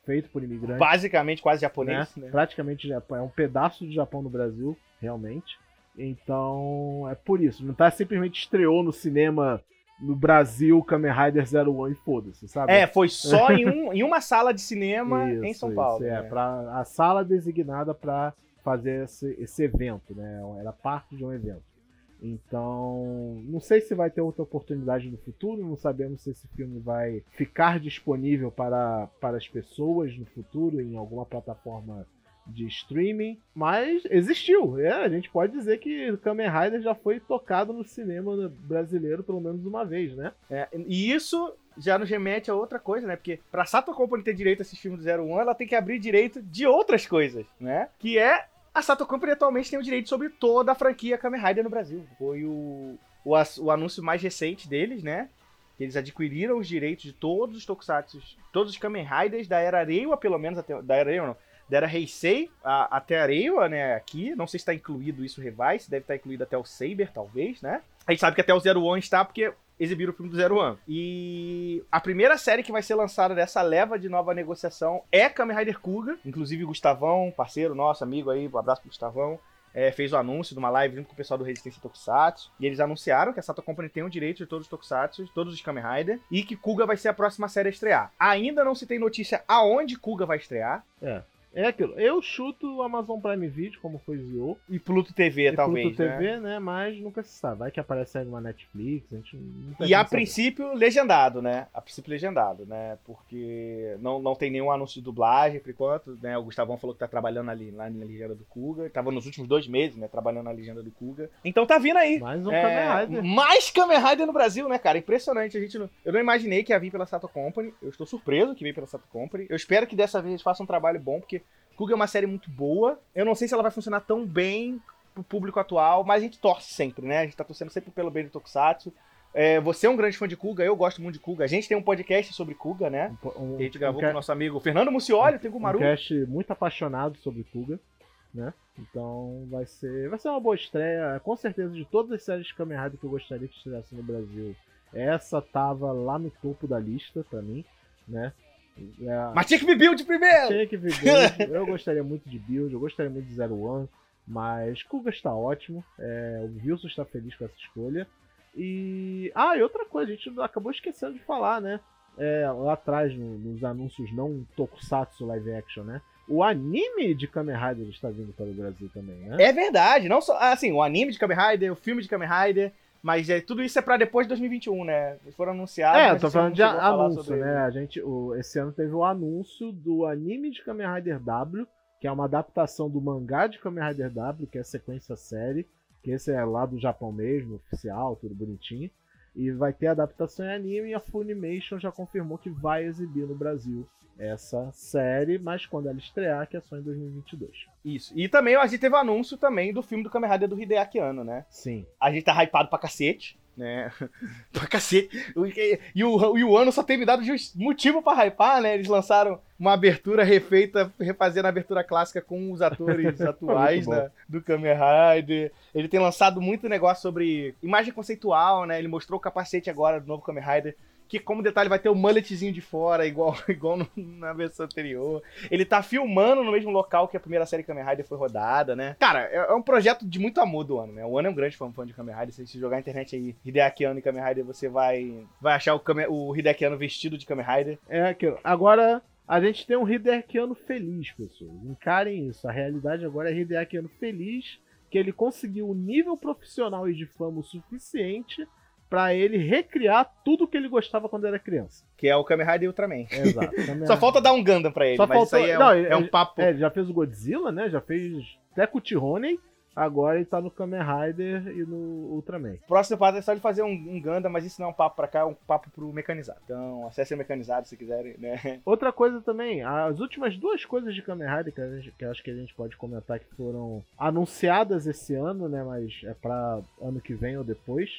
[SPEAKER 2] feito por imigrantes.
[SPEAKER 1] Basicamente quase japonês,
[SPEAKER 2] né? né? Praticamente é um pedaço de Japão no Brasil, realmente. Então, é por isso. Não tá simplesmente estreou no cinema no Brasil Kamen Rider Zero One e foda-se, sabe?
[SPEAKER 1] É, foi só <laughs> em, um, em uma sala de cinema isso, em São Paulo.
[SPEAKER 2] Isso, é, né? pra, a sala designada para fazer esse, esse evento, né? Era parte de um evento. Então, não sei se vai ter outra oportunidade no futuro, não sabemos se esse filme vai ficar disponível para, para as pessoas no futuro em alguma plataforma de streaming, mas existiu. É, a gente pode dizer que Kamen Rider já foi tocado no cinema brasileiro pelo menos uma vez, né?
[SPEAKER 1] É, e isso já nos remete a outra coisa, né? Porque pra Sato Company ter direito a esses filmes do 01, ela tem que abrir direito de outras coisas, né? Que é a Sato Company atualmente tem o direito sobre toda a franquia Kamen Rider no Brasil. Foi o, o, o anúncio mais recente deles, né? Eles adquiriram os direitos de todos os Tokusatsu, todos os Kamen Riders da era Reiwa, pelo menos até. Da era Reiwa, não. Da era Heisei a, até a né? Aqui. Não sei se está incluído isso Revice, deve estar tá incluído até o Saber, talvez, né? A gente sabe que até o Zero One está, porque exibiram o filme do Zero One. E a primeira série que vai ser lançada dessa leva de nova negociação é Kamen Rider Kuga. Inclusive Gustavão, parceiro nosso, amigo aí, um abraço pro Gustavão. É, fez o anúncio de uma live junto com o pessoal do Resistência Tokusatsu. E eles anunciaram que a Sato Company tem o direito de todos os Tokusatsu, todos os Kamen Rider, e que Kuga vai ser a próxima série a estrear. Ainda não se tem notícia aonde Kuga vai estrear.
[SPEAKER 2] É. É aquilo. Eu chuto o Amazon Prime Video, como foi Zio.
[SPEAKER 1] E Pluto TV,
[SPEAKER 2] e
[SPEAKER 1] talvez.
[SPEAKER 2] Pluto TV, né? né? Mas nunca se sabe. Vai que aparece alguma Netflix, a gente
[SPEAKER 1] não E a princípio, legendado, né? A princípio, legendado, né? Porque não, não tem nenhum anúncio de dublagem por enquanto, né? O Gustavão falou que tá trabalhando ali, lá na legenda do Kuga. Tava nos últimos dois meses, né? Trabalhando na legenda do Kuga. Então tá vindo aí.
[SPEAKER 2] Mais um é, Kamen Rider.
[SPEAKER 1] Mais Kamen Rider no Brasil, né, cara? Impressionante. A gente não, eu não imaginei que ia vir pela Sato Company. Eu estou surpreso que veio pela Sato Company. Eu espero que dessa vez façam um trabalho bom, porque Kuga é uma série muito boa. Eu não sei se ela vai funcionar tão bem pro público atual, mas a gente torce sempre, né? A gente tá torcendo sempre pelo bem do Tokusatsu. É, você é um grande fã de Kuga, eu gosto muito de Kuga. A gente tem um podcast sobre Kuga, né? Um, um, a gente gravou um com o nosso amigo Fernando Mucioli, um, tem o Maru.
[SPEAKER 2] Um cast muito apaixonado sobre Kuga, né? Então vai ser, vai ser uma boa estreia. Com certeza, de todas as séries de Kamen Rider que eu gostaria que estreasse no Brasil, essa tava lá no topo da lista para mim, né?
[SPEAKER 1] É, Mas tinha que vir build primeiro!
[SPEAKER 2] Tinha que vir build. eu gostaria muito de build, eu gostaria muito de Zero One. Mas Kuga está ótimo. É, o Wilson está feliz com essa escolha. E. Ah, e outra coisa, a gente acabou esquecendo de falar, né? É, lá atrás, no, nos anúncios não Tokusatsu live action, né? O anime de Kamen Rider está vindo para o Brasil também, né?
[SPEAKER 1] É verdade, não só. Assim, o anime de Kamen Rider, o filme de Kamen Rider. Mas é, tudo isso é para depois de 2021, né? Foram anunciados.
[SPEAKER 2] É, eu tô falando de anúncio, né? A gente, o, esse ano teve o anúncio do anime de Kamen Rider W, que é uma adaptação do mangá de Kamen Rider W, que é a sequência série, que esse é lá do Japão mesmo, oficial, tudo bonitinho. E vai ter adaptação em anime e a Funimation já confirmou que vai exibir no Brasil essa série, mas quando ela estrear, que é só em 2022.
[SPEAKER 1] Isso. E também a gente teve o anúncio também do filme do Kamen Rider do Hideaki Anno, né?
[SPEAKER 2] Sim.
[SPEAKER 1] A gente tá hypado pra cacete. Né? <laughs> pra cacete. E o, e o ano só tem me dado motivo pra hypar, né? Eles lançaram uma abertura refeita, refazendo a abertura clássica com os atores <laughs> atuais né, do Kamen Rider. Ele tem lançado muito negócio sobre imagem conceitual, né? Ele mostrou o capacete agora do novo Kamen Rider que como detalhe vai ter o mulletzinho de fora, igual, <laughs> igual no, na versão anterior. Ele tá filmando no mesmo local que a primeira série Kamen Rider foi rodada, né? Cara, é, é um projeto de muito amor do ano, né? O ano é um grande fã, fã de Kamen Rider. Se você jogar na internet aí, Hideaki Anno e Kamen Rider, você vai, vai achar o, Kamen, o Hideaki Anno vestido de Kamen Rider.
[SPEAKER 2] É aquilo. Agora, a gente tem um Hideaki Anno feliz, pessoas. Encarem isso. A realidade agora é Hideaki Anno feliz, que ele conseguiu um nível profissional e de fama o suficiente para ele recriar tudo que ele gostava quando era criança.
[SPEAKER 1] Que é o Kamen Rider Ultraman. <laughs>
[SPEAKER 2] Exato. <laughs>
[SPEAKER 1] Só falta dar um Gundam pra ele, Só mas faltou... isso aí é, Não, um, é um papo...
[SPEAKER 2] É, já fez o Godzilla, né? Já fez até com o Tihonen. Agora ele tá no Kamen Rider e no Ultraman.
[SPEAKER 1] Próximo passo é só de fazer um, um Gundam, mas isso não é um papo pra cá, é um papo pro mecanizado. Então, acesse o mecanizado se quiserem, né? <laughs>
[SPEAKER 2] Outra coisa também, as últimas duas coisas de Kamen Rider que, gente, que acho que a gente pode comentar que foram anunciadas esse ano, né? Mas é pra ano que vem ou depois.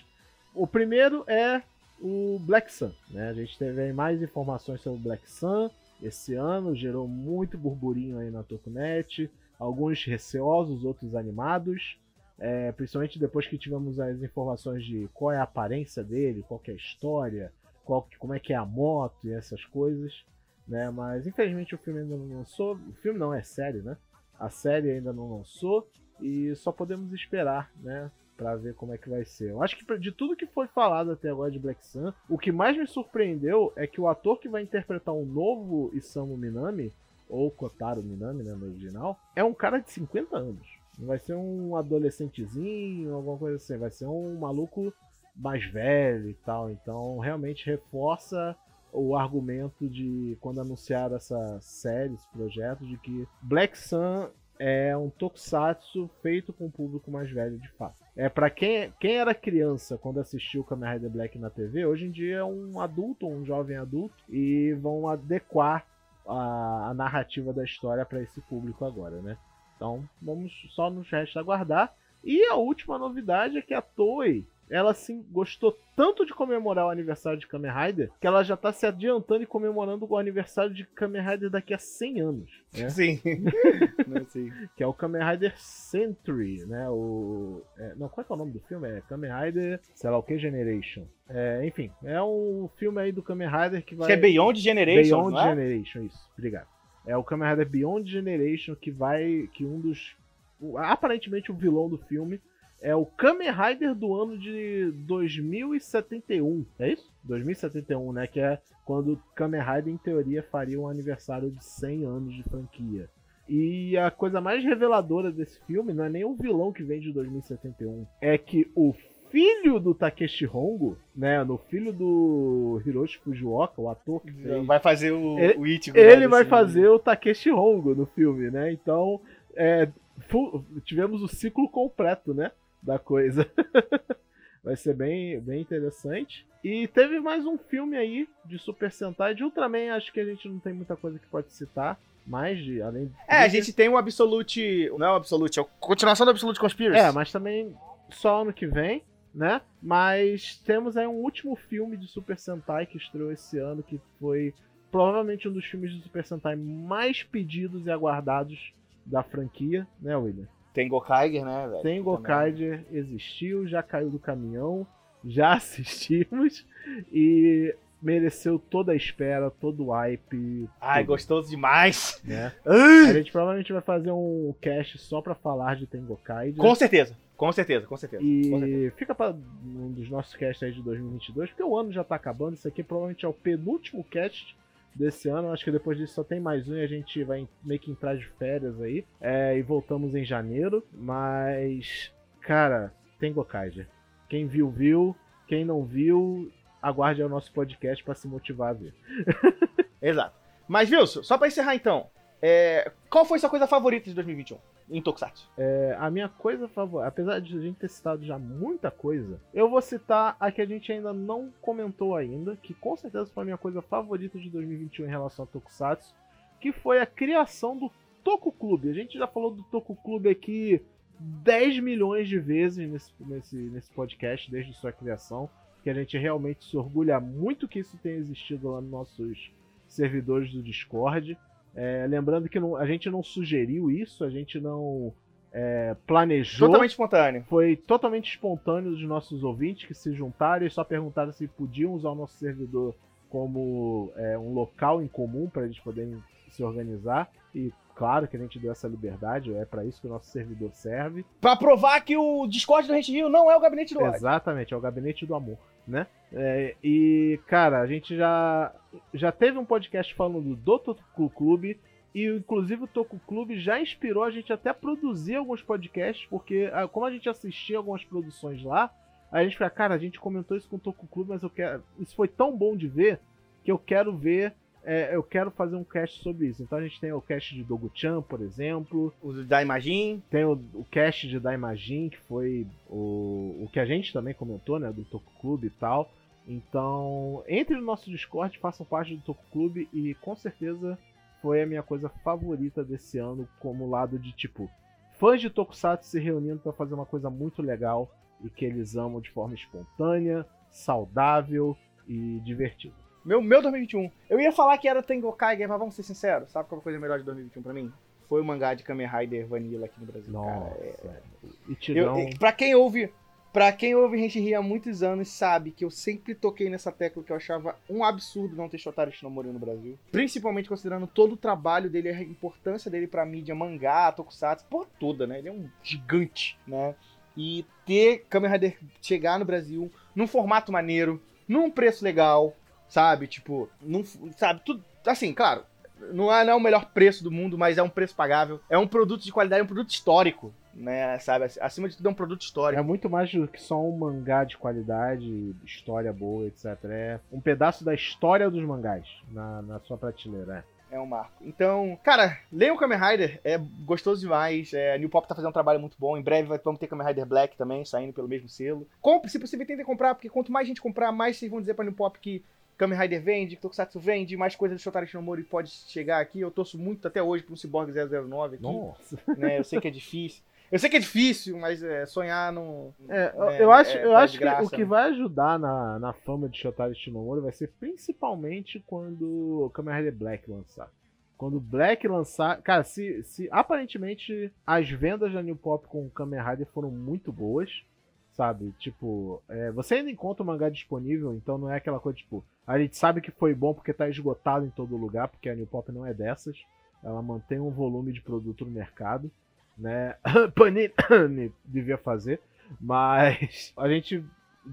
[SPEAKER 2] O primeiro é o Black Sun. Né? A gente teve mais informações sobre o Black Sun esse ano, gerou muito burburinho aí na Tokunet, alguns receosos, outros animados. É, principalmente depois que tivemos as informações de qual é a aparência dele, qual é a história, qual, como é que é a moto e essas coisas. Né? Mas infelizmente o filme ainda não lançou. O filme não é série, né? A série ainda não lançou e só podemos esperar, né? Para ver como é que vai ser. Eu acho que de tudo que foi falado até agora de Black Sun, o que mais me surpreendeu é que o ator que vai interpretar um novo Isamu Minami, ou Kotaro Minami, né, no original, é um cara de 50 anos. Não vai ser um adolescentezinho, alguma coisa assim, vai ser um maluco mais velho e tal. Então, realmente reforça o argumento de quando anunciaram essa série, esse projeto, de que Black Sun é um tokusatsu feito com o público mais velho de fato. É para quem, quem era criança quando assistiu Kamen Rider Black na TV, hoje em dia é um adulto, um jovem adulto e vão adequar a, a narrativa da história para esse público agora, né? Então, vamos só nos resta aguardar. E a última novidade é que a Toei ela assim gostou tanto de comemorar o aniversário de Kamen Rider que ela já tá se adiantando e comemorando o aniversário de Kamen Rider daqui a 100 anos. Né?
[SPEAKER 1] Sim. <laughs>
[SPEAKER 2] Sim. Que é o Kamen Rider Century, né? O, é, não, qual é, é, o nome do filme? É Kamen Rider, sei lá o que, Generation. É, enfim, é um filme aí do Kamen Rider que vai.
[SPEAKER 1] Que é Beyond Generation.
[SPEAKER 2] Beyond é? Generation, isso, obrigado. É o Kamen Rider Beyond Generation que vai. que um dos. Aparentemente o vilão do filme é o Kamen Rider do ano de 2071. É isso? 2071, né? Que é quando Kamen Rider, em teoria, faria um aniversário de 100 anos de franquia. E a coisa mais reveladora desse filme não é nem o vilão que vem de 2071, é que o filho do Takeshi Hongo, né, no filho do Hiroshi Fujioka, o ator que fez,
[SPEAKER 1] vai fazer o,
[SPEAKER 2] ele,
[SPEAKER 1] o Ichigo.
[SPEAKER 2] Ele vai fazer o Takeshi Hongo no filme, né? Então, é, tivemos o ciclo completo, né? Da coisa. <laughs> Vai ser bem, bem interessante. E teve mais um filme aí de Super Sentai. De Ultraman, acho que a gente não tem muita coisa que pode citar. Mais de, além
[SPEAKER 1] É, a gente tem o Absolute. Não é o Absolute, é a continuação do Absolute Conspiracy.
[SPEAKER 2] É, mas também só ano que vem, né? Mas temos aí um último filme de Super Sentai que estreou esse ano, que foi provavelmente um dos filmes de Super Sentai mais pedidos e aguardados da franquia, né, William?
[SPEAKER 1] Tem Gokaiger, né, velho?
[SPEAKER 2] Tem Gokaiger, existiu, já caiu do caminhão, já <laughs> assistimos e mereceu toda a espera, todo o hype.
[SPEAKER 1] Ai, tudo. gostoso demais!
[SPEAKER 2] Né? A gente provavelmente vai fazer um cast só pra falar de Tengokai.
[SPEAKER 1] Com certeza, com certeza, com certeza.
[SPEAKER 2] E
[SPEAKER 1] com certeza.
[SPEAKER 2] fica para um dos nossos casts aí de 2022, porque o ano já tá acabando. Isso aqui provavelmente é o penúltimo cast desse ano. Acho que depois disso só tem mais um e a gente vai meio que entrar de férias aí. É, e voltamos em janeiro. Mas, cara, tem Gokaiger. Quem viu, viu. Quem não viu, aguarde o nosso podcast para se motivar a ver. <laughs>
[SPEAKER 1] Exato. Mas, Wilson, só para encerrar então, é, qual foi sua coisa favorita de 2021? Em Tokusatsu?
[SPEAKER 2] É, a minha coisa favorita, apesar de a gente ter citado já muita coisa, eu vou citar a que a gente ainda não comentou ainda, que com certeza foi a minha coisa favorita de 2021 em relação a Tokusatsu, que foi a criação do Toku Clube. A gente já falou do Toku Clube aqui 10 milhões de vezes nesse, nesse, nesse podcast, desde sua criação, que a gente realmente se orgulha muito que isso tenha existido lá nos nossos servidores do Discord. É, lembrando que não, a gente não sugeriu isso, a gente não é, planejou.
[SPEAKER 1] Totalmente espontâneo.
[SPEAKER 2] Foi totalmente espontâneo dos nossos ouvintes que se juntaram e só perguntaram se podiam usar o nosso servidor como é, um local em comum para eles poderem se organizar. E claro que a gente deu essa liberdade, é para isso que o nosso servidor serve.
[SPEAKER 1] Para provar que o Discord do Rio não é o gabinete do ódio.
[SPEAKER 2] Exatamente, é o gabinete do amor, né? É, e, cara, a gente já, já teve um podcast falando do Toku Clube. E inclusive o Toku Clube já inspirou a gente até a produzir alguns podcasts, porque ah, como a gente assistia algumas produções lá, a gente fala, cara, a gente comentou isso com o Toku Clube, mas eu quero. Isso foi tão bom de ver que eu quero ver é, eu quero fazer um cast sobre isso. Então a gente tem o cast de Dogu-chan, por exemplo.
[SPEAKER 1] O da Imagine.
[SPEAKER 2] Tem o, o cast de Daimajin, que foi o, o que a gente também comentou, né? Do Toku Clube e tal. Então, entre no nosso Discord, façam parte do Toku Clube e com certeza foi a minha coisa favorita desse ano, como lado de tipo, fãs de Tokusatsu se reunindo para fazer uma coisa muito legal e que eles amam de forma espontânea, saudável e divertida.
[SPEAKER 1] Meu, meu 2021. Eu ia falar que era Tengokai mas vamos ser sinceros. Sabe qual foi a melhor de 2021 pra mim? Foi o mangá de Kamen Rider Vanilla aqui no Brasil,
[SPEAKER 2] Nossa,
[SPEAKER 1] cara. É...
[SPEAKER 2] E Tirão...
[SPEAKER 1] Eu, pra quem ouve... Pra quem ouve Henshi há muitos anos sabe que eu sempre toquei nessa tecla que eu achava um absurdo não ter Shotaro Shinomori no Brasil. Principalmente considerando todo o trabalho dele, a importância dele pra mídia, mangá, tokusatsu, por toda, né? Ele é um gigante, né? E ter Kamen Rider chegar no Brasil num formato maneiro, num preço legal, sabe? Tipo, não, sabe, tudo, assim, claro, não é, não é o melhor preço do mundo, mas é um preço pagável. É um produto de qualidade, é um produto histórico, né? Sabe? Acima de tudo é um produto histórico.
[SPEAKER 2] É muito mais do que só um mangá de qualidade, história boa, etc. É um pedaço da história dos mangás na, na sua prateleira.
[SPEAKER 1] É. É um marco. Então, cara, leiam o Kamen Rider, é gostoso demais. É, a New Pop tá fazendo um trabalho muito bom. Em breve vamos ter Kamen Rider Black também, saindo pelo mesmo selo. Compre, se possível, tentem comprar, porque quanto mais gente comprar, mais vocês vão dizer pra New Pop que Kamen Rider vende, Tokusatsu vende, mais coisas do Shotaro Shinomori pode chegar aqui. Eu torço muito até hoje para um Cyborg 009 aqui.
[SPEAKER 2] Nossa.
[SPEAKER 1] Né? Eu sei que é difícil. Eu sei que é difícil, mas é, sonhar não.
[SPEAKER 2] É, é, eu acho, é, eu acho que o que vai ajudar na, na fama de Shotaro Shinomori vai ser principalmente quando o Kamen Rider Black lançar. Quando o Black lançar. Cara, se, se aparentemente as vendas da New Pop com o Kamen Rider foram muito boas sabe? Tipo, é, você ainda encontra o mangá disponível, então não é aquela coisa tipo, a gente sabe que foi bom porque tá esgotado em todo lugar, porque a New Pop não é dessas. Ela mantém um volume de produto no mercado, né? <coughs> Panini <coughs> devia fazer, mas <laughs> a gente,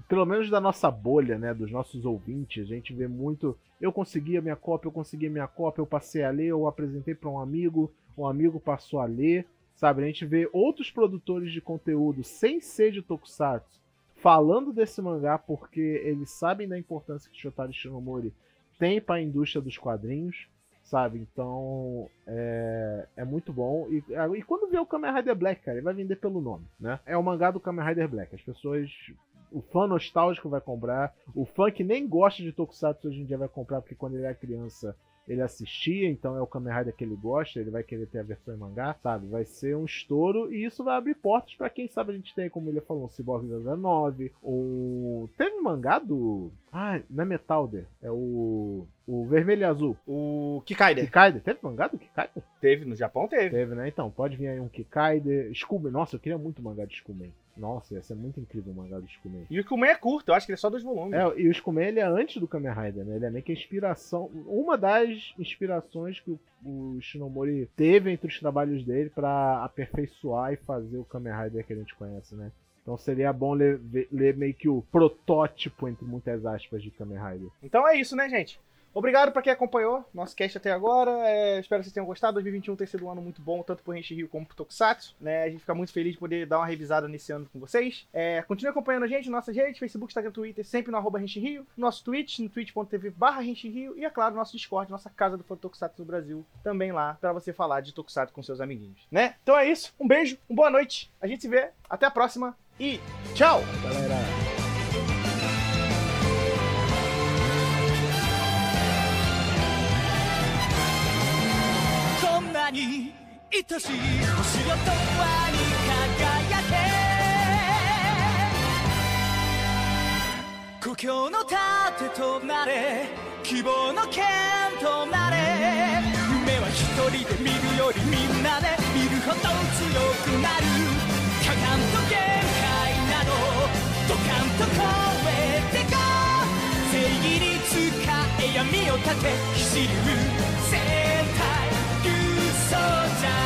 [SPEAKER 2] pelo menos da nossa bolha, né, dos nossos ouvintes, a gente vê muito, eu consegui a minha cópia, eu consegui a minha cópia, eu passei a ler, eu apresentei para um amigo, um amigo passou a ler, Sabe, a gente vê outros produtores de conteúdo sem ser de Tokusatsu falando desse mangá porque eles sabem da importância que Shotaro Shinomori tem para a indústria dos quadrinhos, sabe? Então é, é muito bom. E, e quando vê o Kamen Rider Black, cara, ele vai vender pelo nome, né? É o mangá do Kamen Rider Black. As pessoas. O fã nostálgico vai comprar. O fã que nem gosta de Tokusatsu hoje em dia vai comprar, porque quando ele era criança ele assistia, então é o Kamen Rider que ele gosta, ele vai querer ter a versão em mangá, sabe? Vai ser um estouro e isso vai abrir portas para quem sabe a gente tem, como ele falou, um Cyborg 09, um... Teve um mangá do... Ah, não é Metalder, é o... O vermelho e azul.
[SPEAKER 1] O Kikaider.
[SPEAKER 2] Kikaider. Teve mangá do Kikaider?
[SPEAKER 1] Teve, no Japão teve.
[SPEAKER 2] Teve, né? Então, pode vir aí um Kikaider. Skullman. Nossa, eu queria muito mangá de Skullman. Nossa, ia ser muito incrível o mangá do Skullman.
[SPEAKER 1] E o Skullman é curto, eu acho que ele é só dois volumes.
[SPEAKER 2] É, e o Skullman ele é antes do Kamen Rider, né? Ele é meio que a inspiração. Uma das inspirações que o, o Shinomori teve entre os trabalhos dele para aperfeiçoar e fazer o Kamen Rider que a gente conhece, né? Então seria bom ler, ler meio que o protótipo, entre muitas aspas, de Kamen Rider.
[SPEAKER 1] Então é isso, né, gente? Obrigado para quem acompanhou nosso cast até agora. É, espero que vocês tenham gostado. 2021 tem sido um ano muito bom, tanto por Renchi Rio como por Tokusatsu. Né? A gente fica muito feliz de poder dar uma revisada nesse ano com vocês. É, continue acompanhando a gente nossas redes, Facebook, Instagram, Twitter, sempre no arroba Rio. Nosso Twitch, no twitch.tv barra Rio. E, é claro, nosso Discord, nossa casa do Tokusatsu do Brasil, também lá, para você falar de Tokusatsu com seus amiguinhos. Né? Então é isso. Um beijo, uma boa noite. A gente se vê. Até a próxima. E tchau!
[SPEAKER 2] Galera!
[SPEAKER 3] 愛しい星よとわに輝け故郷の盾となれ希望の剣となれ夢は一人で見るよりみんなで見るほど強くなるかかんと限界などドカンと超えてこ正義に使え闇を立て走る 소자.